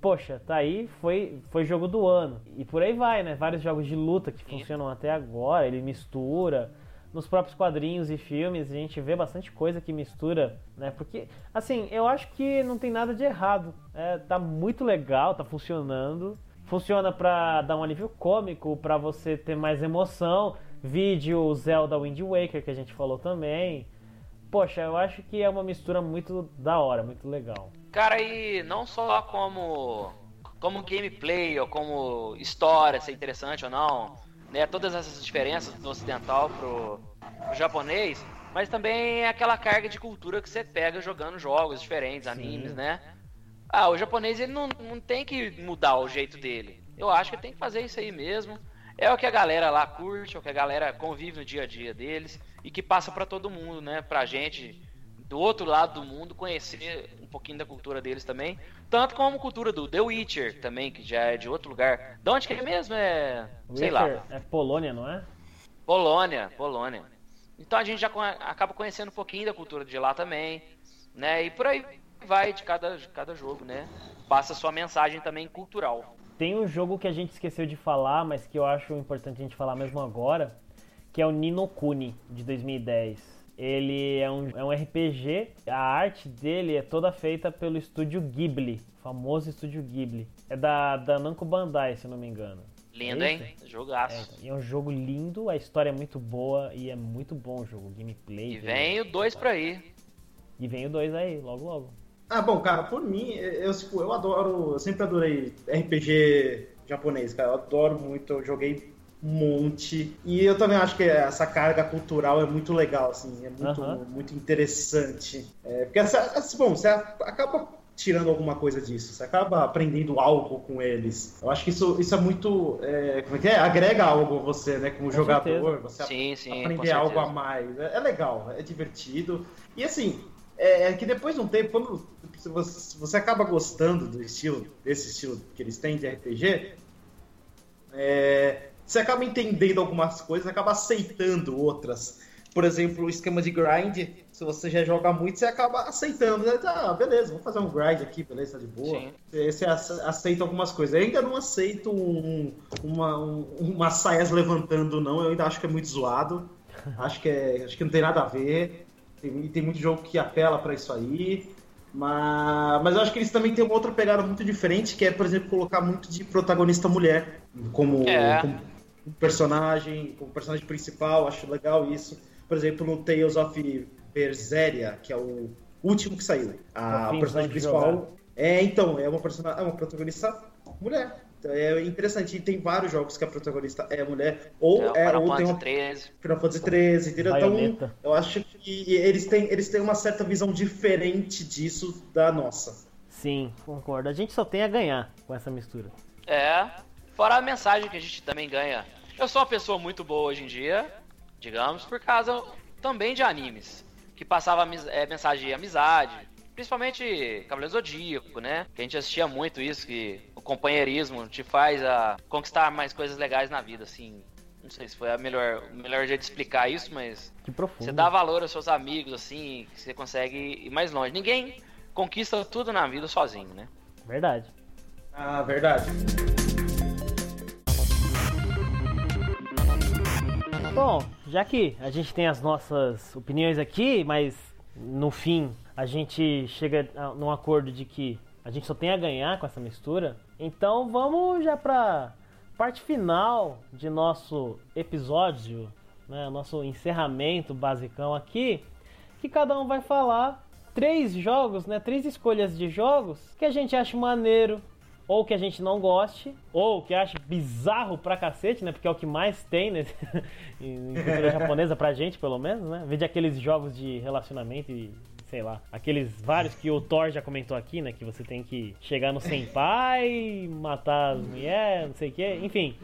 poxa, tá aí, foi, foi jogo do ano. E por aí vai, né? Vários jogos de luta que funcionam até agora, ele mistura. Nos próprios quadrinhos e filmes a gente vê bastante coisa que mistura, né? Porque, assim, eu acho que não tem nada de errado. É, tá muito legal, tá funcionando. Funciona pra dar um alívio cômico, pra você ter mais emoção. Vídeo Zelda Wind Waker, que a gente falou também. Poxa, eu acho que é uma mistura muito da hora, muito legal. Cara, e não só como como gameplay ou como história ser interessante ou não, né? Todas essas diferenças do ocidental pro, pro japonês, mas também é aquela carga de cultura que você pega jogando jogos diferentes, animes, né? Ah, o japonês ele não, não tem que mudar o jeito dele. Eu acho que tem que fazer isso aí mesmo. É o que a galera lá curte, é o que a galera convive no dia a dia deles e que passa pra todo mundo, né? Pra gente do outro lado do mundo conhecer um pouquinho da cultura deles também, tanto como a cultura do The Witcher também, que já é de outro lugar. De onde que é mesmo? É, sei lá, Witcher É Polônia, não é? Polônia, Polônia. Então a gente já acaba conhecendo um pouquinho da cultura de lá também, né? E por aí vai de cada, de cada jogo, né? Passa sua mensagem também cultural. Tem um jogo que a gente esqueceu de falar, mas que eu acho importante a gente falar mesmo agora, que é o Nino Kuni, de 2010. Ele é um, é um RPG, a arte dele é toda feita pelo estúdio Ghibli, famoso estúdio Ghibli. É da, da Namco Bandai, se eu não me engano. Lindo, É hein? Jogaço. É, e é um jogo lindo, a história é muito boa e é muito bom o jogo, o gameplay. E dele. vem o 2 pra aí. E vem o 2 aí, logo logo. Ah, bom, cara, por mim, eu, tipo, eu adoro, eu sempre adorei RPG japonês, cara, eu adoro muito, eu joguei monte, e eu também acho que essa carga cultural é muito legal, assim, é muito, Aham. muito interessante, é, porque, essa, essa- bom, você acaba tirando alguma coisa disso, você acaba aprendendo algo com eles. Eu acho que isso, isso é muito. É, como é que é? Agrega algo a você, né? Como Com jogador, você Sim, sim, aprender certeza. algo a mais. É, é legal, é divertido. E assim, é, é que depois de um tempo, quando você, você acaba gostando do estilo, desse estilo que eles têm de RPG, é, você acaba entendendo algumas coisas, acaba aceitando outras. Por exemplo, o esquema de grind, se você já joga muito, você acaba aceitando. Né? Ah, beleza, vou fazer um grind aqui, beleza, tá de boa. Sim. Você, você ace- aceita algumas coisas. Eu ainda não aceito um, uma, um, umas saias levantando, não. Eu ainda acho que é muito zoado. Acho que, é, acho que não tem nada a ver. Tem, tem muito jogo que apela pra isso aí. Mas, mas eu acho que eles também têm uma outra pegada muito diferente, que é, por exemplo, colocar muito de protagonista mulher como, É. como personagem, como personagem principal. Acho legal isso. Por exemplo, no Tales of Berseria, que é o último que saiu. A Afim personagem principal é, então, é uma, persona... é uma protagonista mulher. Então, É interessante, e tem vários jogos que a protagonista é mulher, ou É, é, Final ou tem Fantasy uma 13. Final Fantasy 13, entendeu? Então, eu acho que eles têm, eles têm uma certa visão diferente disso da nossa. Sim, concordo. A gente só tem a ganhar com essa mistura. É. Fora a mensagem que a gente também ganha. Eu sou uma pessoa muito boa hoje em dia, digamos, por causa também de animes. Que passava é, mensagem de amizade. Principalmente Cavaleiro Zodíaco, né? Que a gente assistia muito isso, que o companheirismo te faz a conquistar mais coisas legais na vida, assim. Não sei se foi a melhor, o melhor jeito de explicar isso, mas Que profundo. você dá valor aos seus amigos, assim, que você consegue ir mais longe. Ninguém conquista tudo na vida sozinho, né? Verdade. Ah, verdade. Bom, já que a gente tem as nossas opiniões aqui, mas no fim a gente chega a- num acordo de que a gente só tem a ganhar com essa mistura, então vamos já pra parte final de nosso episódio, né, nosso encerramento basicão aqui, que cada um vai falar três jogos, né, três escolhas de jogos que a gente acha maneiro, ou que a gente não goste, ou que acha bizarro pra cacete, né? Porque é o que mais tem né? em cultura japonesa pra gente, pelo menos, né? Vende aqueles jogos de relacionamento e sei lá, aqueles vários que o Thor já comentou aqui, né? Que você tem que chegar no senpai, matar as mulheres, não sei o quê. Enfim,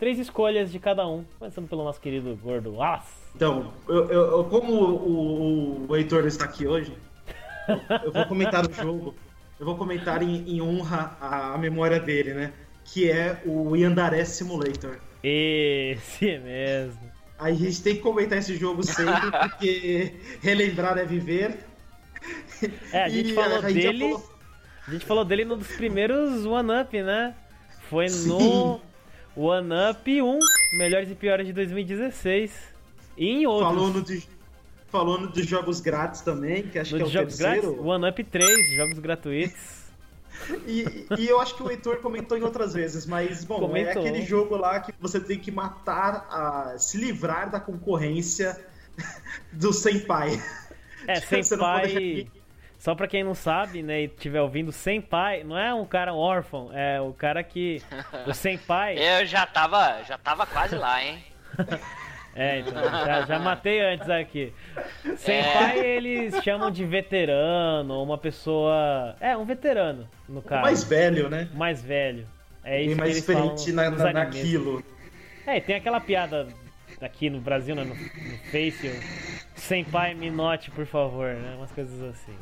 três escolhas de cada um. Começando pelo nosso querido gordo Wallace. Então, eu, eu- como o, o Heitor está aqui hoje, eu, eu vou comentar o jogo. Eu vou comentar em, em honra à, memória dele, né? Que é o Yandere Simulator. Esse mesmo. Aí a gente tem que comentar esse jogo sempre, porque relembrar é viver. É, a gente E falou a gente dele. falou- A gente falou dele num dos primeiros One Up, né? Foi Sim. no One Up 1, melhores e piores de 2016. E em outros. Falando de, falando de jogos grátis também, que acho no que é o jogos terceiro. grátis, One Up 3, jogos gratuitos. E, e eu acho que o Heitor comentou em outras vezes, mas, bom, Comentou. é aquele jogo lá que você tem que matar, a, se livrar da concorrência do Senpai. É, pode Senpai. Só pra quem não sabe, né, e estiver ouvindo, Senpai não é um cara órfão, é o cara que. O Senpai. Eu já tava, já tava quase lá, hein? É, então, já, já matei antes aqui. Senpai eles chamam de veterano, ou uma pessoa. É, um veterano, no O caso. mais velho, né? mais velho. É Bem isso que mais experiente na, na- naquilo. É, e tem aquela piada aqui no Brasil, né, no, no Face, o Senpai me note, por favor, né? Umas coisas assim.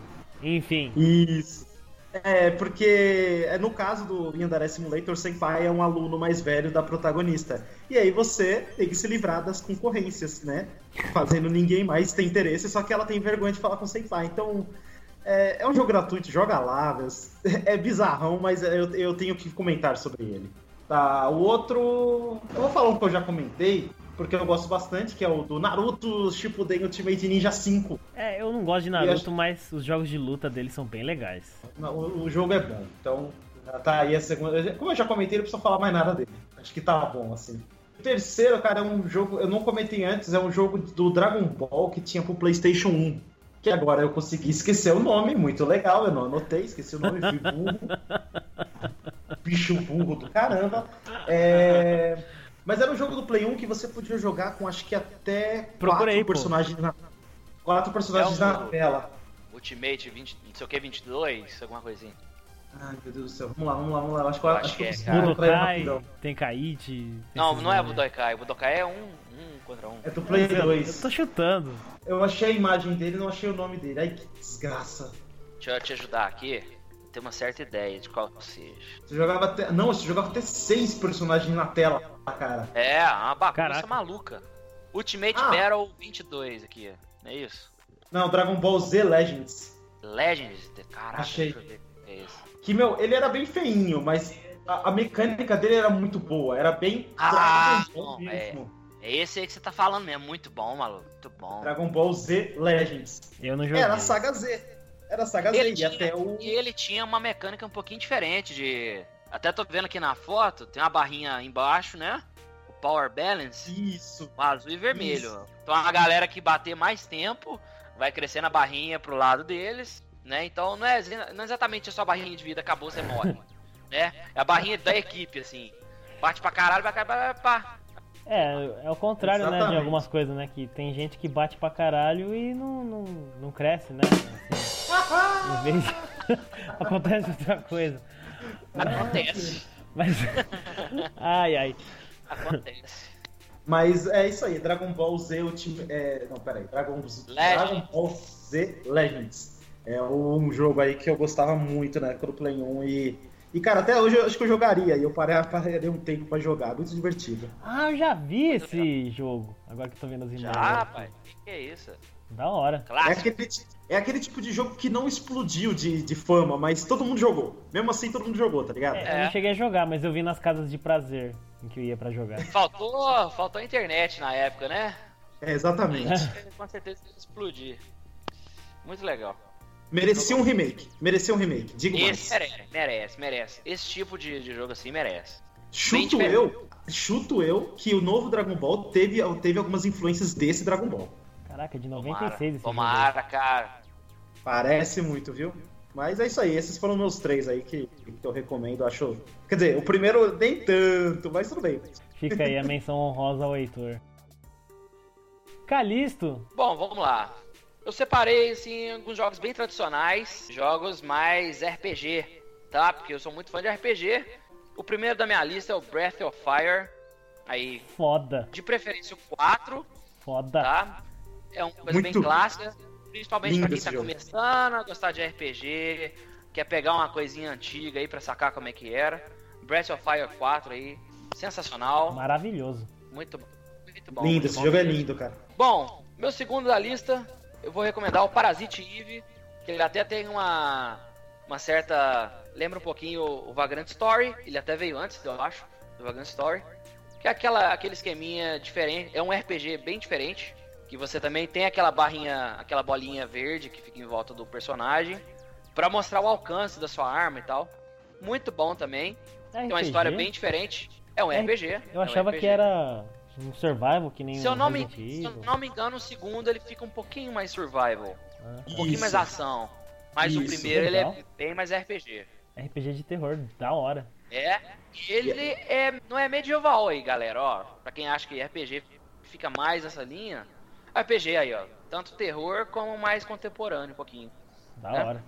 Enfim, Isso. É, porque é, no caso do Yandere Simulator, Senpai é um aluno mais velho da protagonista. E aí você tem que se livrar das concorrências, né? Fazendo ninguém mais ter interesse, só que ela tem vergonha de falar com o Senpai. Então, é, é um jogo gratuito, joga lá, é bizarrão, mas eu, eu tenho que comentar sobre ele. Tá, o outro. Eu vou falar um que eu já comentei, porque eu gosto bastante, que é o do Naruto Shippuden Ultimate Ninja 5. é, eu não gosto de Naruto, acho- mas os jogos de luta deles são bem legais. O, o jogo é bom, então tá aí a segunda. Como eu já comentei, não precisa falar mais nada dele. Acho que tá bom, assim. O terceiro, cara, é um jogo. Eu não comentei antes, é um jogo do Dragon Ball que tinha pro PlayStation 1. Que agora eu consegui esquecer o nome, muito legal, eu não anotei, esqueci o nome, fui burro. Bicho burro do caramba. É, Mas era um jogo do Play 1 que você podia jogar com acho que até Procura quatro personagens na. Quatro personagens É o- na tela. O Ultimate 20, não sei o que, 22, alguma coisinha. Ai, meu Deus do céu. Vamos lá, vamos lá, vamos lá. Acho que, eu- Acho acho que que é, eu Budokai, rapidão. tem Kaiti. Não, não é nomes. Budokai. Budokai é um, um contra um. É do Play Eu 2. tô chutando. Eu achei a imagem dele não achei o nome dele. Ai, que desgraça. Deixa eu te ajudar aqui. Tem uma certa ideia de qual seja. Você jogava até. Não, você jogava até seis personagens na tela, cara. É, uma bagunça Caraca. maluca. Ultimate Ah. Battle 22 aqui, não é isso? Não, Dragon Ball Z Legends. Legends, caraca, Achei. deixa eu ver o que é isso. Que, meu, ele era bem feinho, mas a, a mecânica dele era muito boa. Era bem Ah, Dragon Ball não, mesmo. É esse aí que você tá falando mesmo, muito bom, maluco, muito bom. Dragon Ball Z Legends. Eu não joguei. Era a saga Z. Era a saga Z. Ele E tinha, até o. e ele tinha uma mecânica um pouquinho diferente de... Até tô vendo aqui na foto, tem uma barrinha embaixo, né? O Power Balance. Isso. O azul e vermelho. Isso. Então a galera que bater mais tempo vai crescendo a barrinha pro lado deles, né? Então não é, não é exatamente só a barrinha de vida, acabou, você morre. né? É a barrinha da equipe, assim. Bate pra caralho, vai cair pá. É, é o contrário, né, de Exatamente. algumas coisas, né? Que tem gente que bate pra caralho e não, não, não cresce, né? Assim, em vez de... Acontece outra coisa. Acontece. Mas. Ai, ai. Acontece. Mas é isso aí, Dragon Ball Z Ultimate. É, não, peraí. Dragon, Dragon Ball Z Legends. É um jogo aí que eu gostava muito na época do Play 1 e. E cara, até hoje eu acho que eu jogaria. E eu parei, parei um tempo pra jogar. Muito divertido. Ah, eu já vi esse jogo. Agora que eu tô vendo as imagens. rapaz. Que que é isso? Da hora. É Clássico. aquele, ti- é aquele tipo de jogo que não explodiu de, de fama, mas todo mundo jogou. Mesmo assim, todo mundo jogou, tá ligado? É, Eu não cheguei a jogar, mas eu vi nas casas de prazer em que eu ia pra jogar. Faltou, faltou a internet na época, né? É, exatamente. Com certeza ia explodir. Muito legal. Merecia um remake. Merecia um remake. Digo Esse mais. merece, merece, merece. Esse tipo de, de jogo assim merece. Chuto eu, chuto eu que o novo Dragon Ball teve, teve algumas influências desse Dragon Ball. Caraca, de Tomara, 96 esse jogo. tomara cara. Parece muito, viu? Mas é isso aí, esses foram meus três aí que, que eu recomendo, acho. Quer dizer, o primeiro nem tanto, mas tudo bem. Fica aí a menção honrosa ao Heitor. Calisto. Bom, vamos lá. Eu separei, assim, alguns jogos bem tradicionais, jogos mais RPG, tá? Porque eu sou muito fã de RPG. O primeiro da minha lista é o Breath of Fire. Aí, Foda. de preferência o 4, Foda. tá? É uma coisa Muito bem clássica, principalmente lindo pra quem tá jogo. começando a gostar de RPG, quer pegar uma coisinha antiga aí pra sacar como é que era. Breath of Fire 4 aí, sensacional, Maravilhoso. muito bom. Muito bom. lindo, muito esse bom jogo é mesmo. lindo, cara. Bom, meu segundo da lista, eu vou recomendar o Parasite Eve, que ele até tem uma, uma certa. Lembra um pouquinho o, o Vagrant Story, ele até veio antes, eu acho, do Vagrant Story. Que é aquela, aquele esqueminha diferente, é um RPG bem diferente, que você também tem aquela barrinha, aquela bolinha verde que fica em volta do personagem, pra mostrar o alcance da sua arma e tal. Muito bom também, tem uma RPG? história bem diferente. É um É, RPG. Eu é um achava RPG. que era um survival, que nem Se eu, um não me, se eu não me engano, o segundo ele fica um pouquinho mais survival. Ah, Um pouquinho Isso. mais ação. Mas o Isso, primeiro ele legal. é bem mais RPG. RPG de terror, da hora. É, ele é, não é medieval aí, galera, ó. Pra quem acha que RPG fica mais nessa linha, RPG aí, ó. Tanto terror como mais contemporâneo um pouquinho. Da É. hora.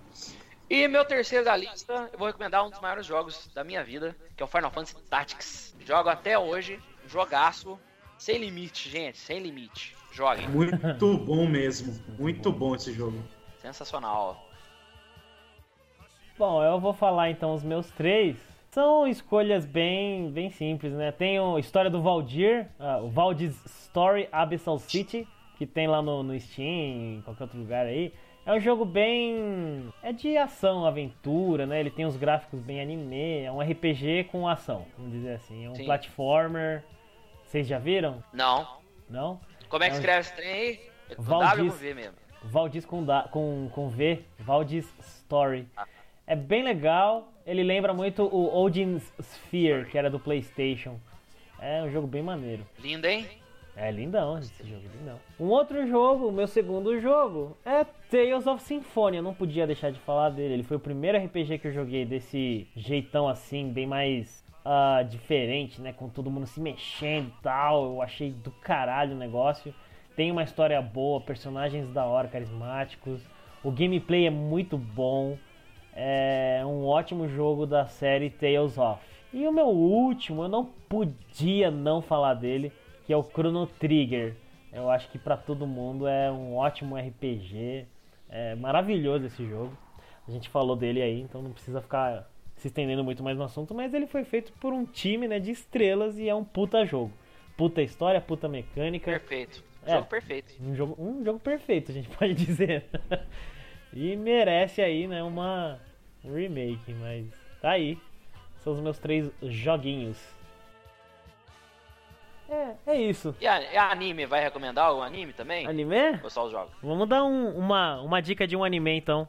E meu terceiro da lista, eu vou recomendar um dos maiores jogos da minha vida, que é o Final Fantasy Tactics. Jogo até hoje, jogaço, sem limite, gente, sem limite. Joguem, Muito bom mesmo. Muito bom esse jogo. sensacional. Bom, eu vou falar então os meus três. São escolhas bem, bem simples, né? Tem a história do Valdir, ah, o Valdir's Story Abyssal City, que tem lá no, no Steam, em qualquer outro lugar aí. É um jogo bem. É de ação, aventura, né? Ele tem os gráficos bem anime, é um RPG com ação, vamos dizer assim. É um Sim. platformer. Vocês já viram? Não. Não? Como é que É um- escreve esse trem aí? É com Valdiz. W com V mesmo? Valdiz com, da- com, com V, Valdiz Story. Ah. É bem legal, ele lembra muito o Odin's Sphere, que era do PlayStation. É um jogo bem maneiro. Lindo, hein? É lindão esse jogo, lindão. Um outro jogo, o meu segundo jogo, é Tales of Symphonia. Eu não podia deixar de falar dele. Ele foi o primeiro RPG que eu joguei desse jeitão assim, bem mais ah, diferente, né? Com todo mundo se mexendo e tal. Eu achei do caralho o negócio. Tem uma história boa, personagens da hora, carismáticos. O gameplay é muito bom. É um ótimo jogo da série Tales of. E o meu último, eu não podia não falar dele, que é o Chrono Trigger. Eu acho que para todo mundo é um ótimo RPG. É maravilhoso esse jogo. A gente falou dele aí, então não precisa ficar se estendendo muito mais no assunto, mas ele foi feito por um time né, de estrelas e é um puta jogo. Puta história, puta mecânica. Perfeito. É, jogo perfeito. Um jogo, um jogo perfeito, a gente pode dizer. e merece aí, né, uma remake, mas tá aí. São os meus três joguinhos. É, é isso. E a, anime, vai recomendar o anime também? Anime? Ou só os jogos? Vamos dar um- uma, uma dica de um anime então.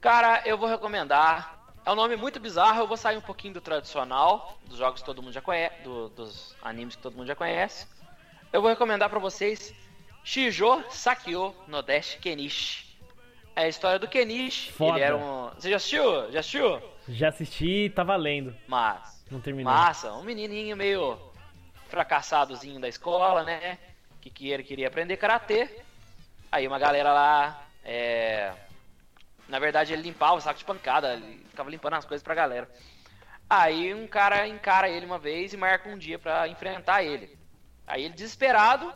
Cara, eu vou recomendar. É um nome muito bizarro, eu vou sair um pouquinho do tradicional, dos jogos que todo mundo já conhece, do- dos animes que todo mundo já conhece. Eu vou recomendar pra vocês Shijo Sakyo no Dash Kenichi. É a história do Kenichi. Foda. Ele era um. Você já assistiu? Já assistiu? Já assisti e tá valendo. Mas. Não terminei. Massa, um menininho meio fracassadozinho da escola, né? Que, que ele queria aprender karatê. Aí uma galera lá, é... na verdade ele limpava o saco de pancada, ele ficava limpando as coisas pra galera. Aí um cara encara ele uma vez e marca um dia pra enfrentar ele. Aí ele desesperado,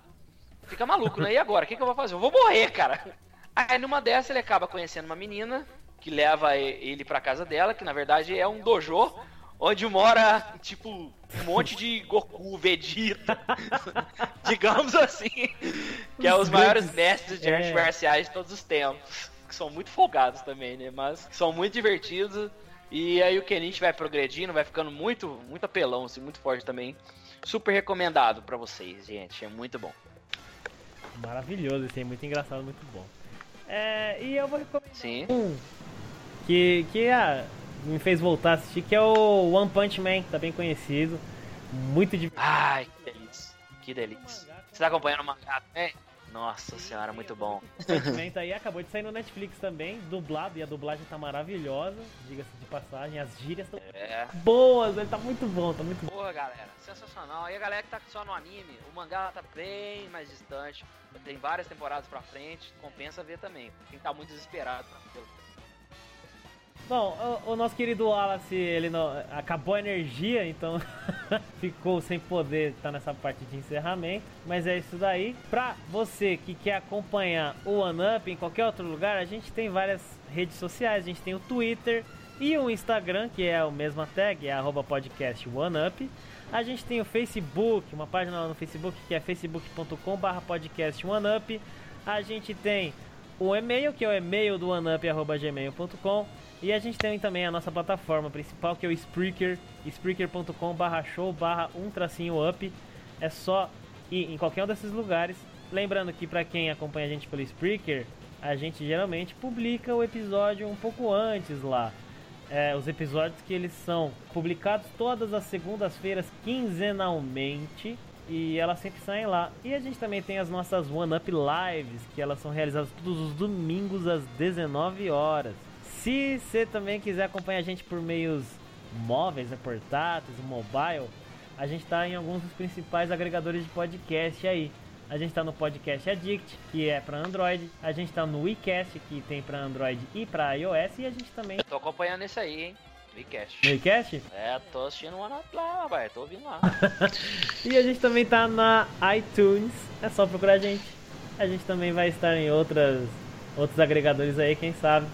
fica maluco, né? E agora? O que, que eu vou fazer? Eu vou morrer, cara. Aí numa dessa ele acaba conhecendo uma menina que leva ele pra casa dela, que na verdade é um dojo onde mora, tipo, um monte de Goku, Vegeta, digamos assim, que é os maiores mestres de é. artes marciais de todos os tempos, que são muito folgados também, né, mas são muito divertidos, e aí o Kenichi vai progredindo, vai ficando muito, muito apelão, assim, muito forte também. Super recomendado pra vocês, gente, é muito bom. Maravilhoso, esse aí, muito engraçado, muito bom. É, e eu vou recomendar Sim. um que, que ah, me fez voltar a assistir, que é o One Punch Man, tá bem conhecido. Muito divertido. Ai, que delícia, que delícia. Você tá acompanhando o mangá também? Nossa senhora, muito bom. Recentemente aí acabou de sair no Netflix também, dublado, e a dublagem tá maravilhosa, diga-se de passagem, as gírias estão É. boas, ele tá muito bom, tá muito bom. Porra, galera, sensacional. E a galera que tá só no anime, o mangá tá bem mais distante. Tem várias temporadas pra frente, compensa ver também. Quem tá muito desesperado ver. Bom, o, o nosso querido Wallace, ele não, acabou a energia, então ficou sem poder estar nessa parte de encerramento. Mas é isso daí. Pra você que quer acompanhar o One Up em qualquer outro lugar, a gente tem várias redes sociais. A gente tem o Twitter e o Instagram, que é a mesma tag, é arroba podcast OneUp. A gente tem o Facebook, uma página lá no Facebook que é facebook.com barra podcast OneUp. A gente tem o e-mail, que é o e-mail do oneup.gmail.com. E a gente tem também a nossa plataforma principal, que é o Spreaker, spreaker.com barra show barra um tracinho up. É só ir em qualquer um desses lugares. Lembrando que para quem acompanha a gente pelo Spreaker, a gente geralmente publica o episódio um pouco antes lá. É, os episódios que eles são publicados todas as segundas-feiras quinzenalmente e elas sempre saem lá. E a gente também tem as nossas One Up Lives, que elas são realizadas todos os domingos às 19 horas. Se você também quiser acompanhar a gente por meios móveis, né, portáteis, mobile, a gente está em alguns dos principais agregadores de podcast aí. A gente está no Podcast Addict, que é para Android. A gente está no WeCast, que tem para Android e para iOS. E a gente também Eu tô acompanhando esse aí, hein? Recast. no WeCast. É, tô assistindo uma lá, rapaz. Tô ouvindo lá. E a gente também tá na iTunes. É só procurar a gente. A gente também vai estar em outras, outros agregadores aí, quem sabe.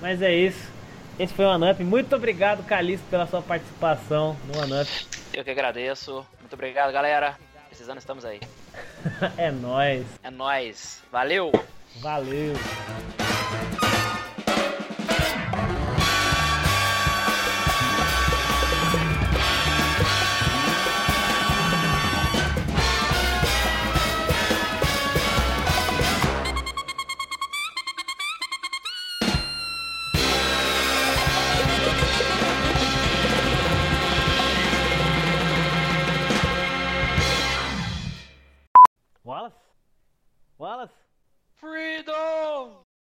Mas é isso. Esse foi o Anup. Muito obrigado, Calixto, pela sua participação no Anup. Eu que agradeço. Muito obrigado, galera. Precisando, estamos aí. é nóis. É nóis. Valeu! Valeu.